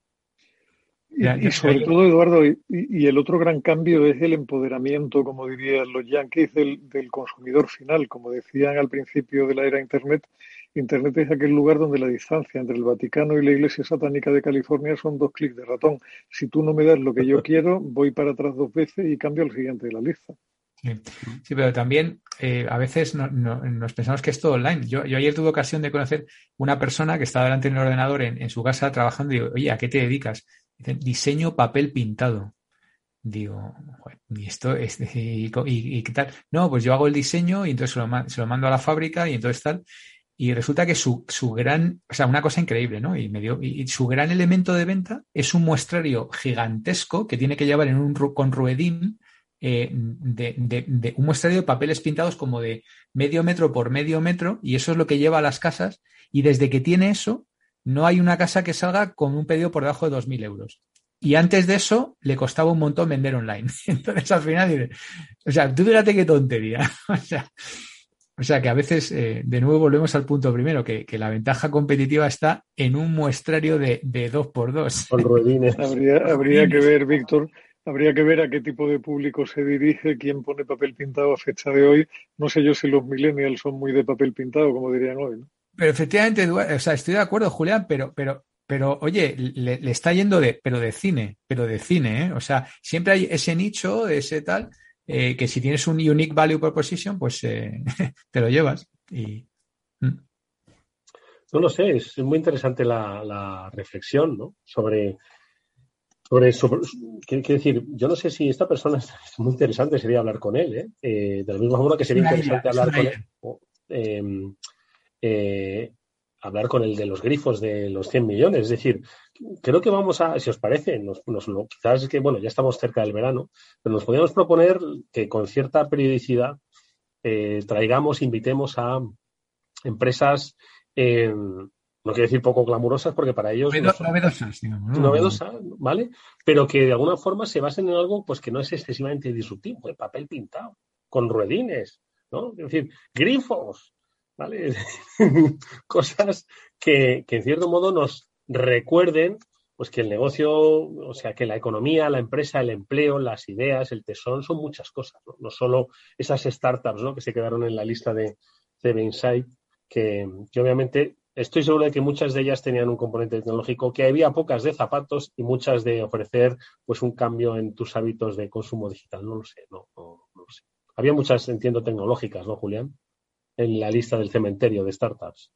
Y, y, sobre todo, Eduardo, y, y, el otro gran cambio es el empoderamiento, como dirían los yankees, del, del, consumidor final. Como decían al principio de la era Internet, Internet es aquel lugar donde la distancia entre el Vaticano y la Iglesia Satánica de California son dos clics de ratón. Si tú no me das lo que yo quiero, voy para atrás dos veces y cambio al siguiente de la lista. Sí, sí pero también eh, a veces no, no, nos pensamos que es todo online. Yo, yo, ayer tuve ocasión de conocer una persona que estaba delante del ordenador en, en su casa trabajando y digo, oye, ¿a qué te dedicas? Diseño papel pintado. Digo, ¿y esto es y, y, tal? No, pues yo hago el diseño y entonces se lo, mando a la fábrica y entonces tal. Y resulta que su, su gran, o sea, una cosa increíble, ¿no? Y, y, su gran elemento de venta es un muestrario gigantesco que tiene que llevar en un con ruedín eh, de, un muestrario de papeles pintados como de medio metro por medio metro y eso es lo que lleva a las casas y desde que tiene eso no hay una casa que salga con un pedido por debajo de 2.000 euros. Y antes de eso le costaba un montón vender online. Entonces al final, o sea, tú fíjate qué tontería. o, sea, o sea, que a veces, eh, de nuevo volvemos al punto primero, que, que, la ventaja competitiva está en un muestrario de, de dos por dos. Con ruedines. habría, habría que ver, Víctor, Habría que ver a qué tipo de público se dirige, quién pone papel pintado a fecha de hoy. No sé yo si los millennials son muy de papel pintado, como dirían hoy. ¿no? Pero efectivamente, o sea, estoy de acuerdo, Julián, pero, pero, pero, oye, le, le, está yendo de, pero de cine, pero de cine, ¿eh? O sea, siempre hay ese nicho, ese tal, eh, que si tienes un unique value proposition, pues eh, te lo llevas. Y, mm. no lo sé, es muy interesante la, la reflexión ¿no? sobre, sobre, sobre quiero, decir, yo no sé si esta persona es muy interesante, sería hablar con él, ¿eh? Eh, de la misma forma que sería interesante hablar con él. o, eh, hablar con el de los grifos de los 100 millones. Es decir, creo que vamos a, si os parece, nos, quizás es que, bueno, ya estamos cerca del verano, pero nos podríamos proponer que con cierta periodicidad eh, traigamos, invitemos a empresas, eh, no quiero decir poco glamurosas, porque para ellos novedosas, digamos. ¿no? novedosa, ¿vale? Pero que de alguna forma se basen en algo pues que no es excesivamente disruptivo, de papel pintado, con ruedines, ¿no? Es decir, grifos, ¿vale? Cosas que, que en cierto modo nos recuerden pues que el negocio, o sea, que la economía, la empresa, el empleo, las ideas, el tesón son muchas cosas, ¿no? No solo esas startups, ¿no? Que se quedaron en la lista de CB Insight, que, que obviamente estoy seguro de que muchas de ellas tenían un componente tecnológico, que había pocas de zapatos y muchas de ofrecer pues un cambio en tus hábitos de consumo digital. No lo sé, no, no, no lo sé. Había muchas, entiendo, tecnológicas, ¿no, Julián? En la lista del cementerio de startups.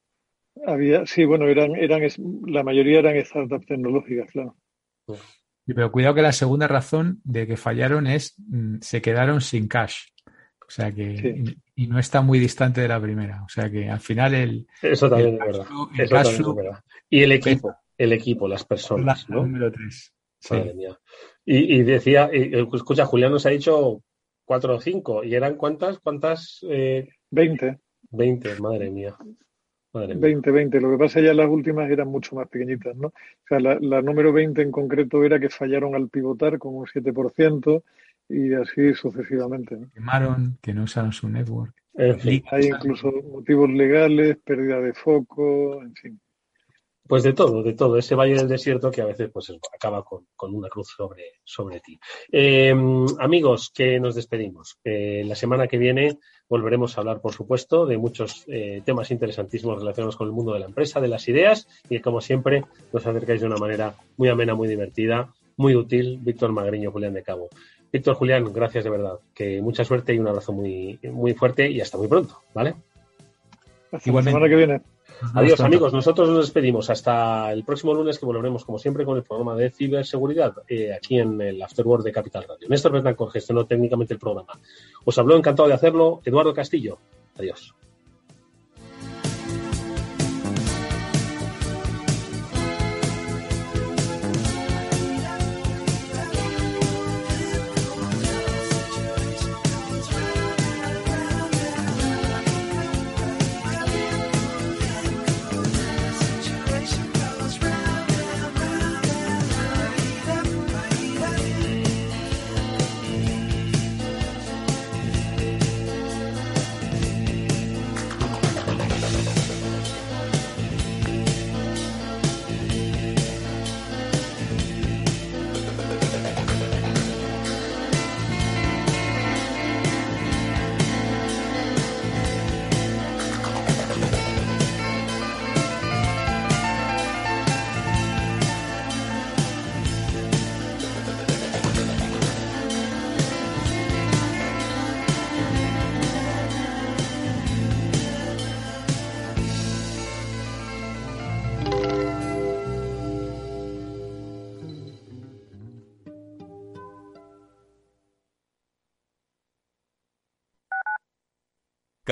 Había, sí, bueno, eran, eran, la mayoría eran startups tecnológicas, claro. Sí, Pero cuidado que la segunda razón de que fallaron es mm, se quedaron sin cash. O sea que y, y no está muy distante de la primera. O sea que al final el Eso también el es verdad. flow- el Eso es verdad. Y el equipo, el equipo, las personas, la ¿no? número tres. Sí. Madre mía. Y, y decía, y- escucha, Julián nos ha dicho cuatro o cinco. ¿Y eran cuántas? ¿Cuántas? Eh, 20. 20, madre mía. Madre mía. 20, 20. Lo que pasa es que ya las últimas eran mucho más pequeñitas, ¿no? O sea, la, la número 20 en concreto era que fallaron al pivotar con un 7% y así sucesivamente, ¿no? Quemaron, que no usaron su network. En fin. Hay incluso motivos legales, pérdida de foco, en fin. Pues de todo, de todo. Ese valle del desierto que a veces pues acaba con, una cruz sobre, sobre ti. Eh, amigos, que nos despedimos. La semana que viene volveremos a hablar, por supuesto, de muchos eh, temas interesantísimos relacionados con el mundo de la empresa, de las ideas y como siempre nos acercáis de una manera muy amena, muy divertida, muy útil. Víctor Magriño, Julián de Cabo. Víctor, Julián, gracias de verdad. Que mucha suerte y un abrazo muy, muy fuerte y hasta muy pronto, ¿vale? Hasta la semana que viene. Adiós amigos, nosotros nos despedimos hasta el próximo lunes que volveremos como siempre con el programa de ciberseguridad eh, aquí en el Afterword de Capital Radio. Néstor Bernacor gestionó técnicamente el programa. Os habló encantado de hacerlo Eduardo Castillo. Adiós.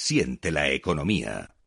Siente la economía.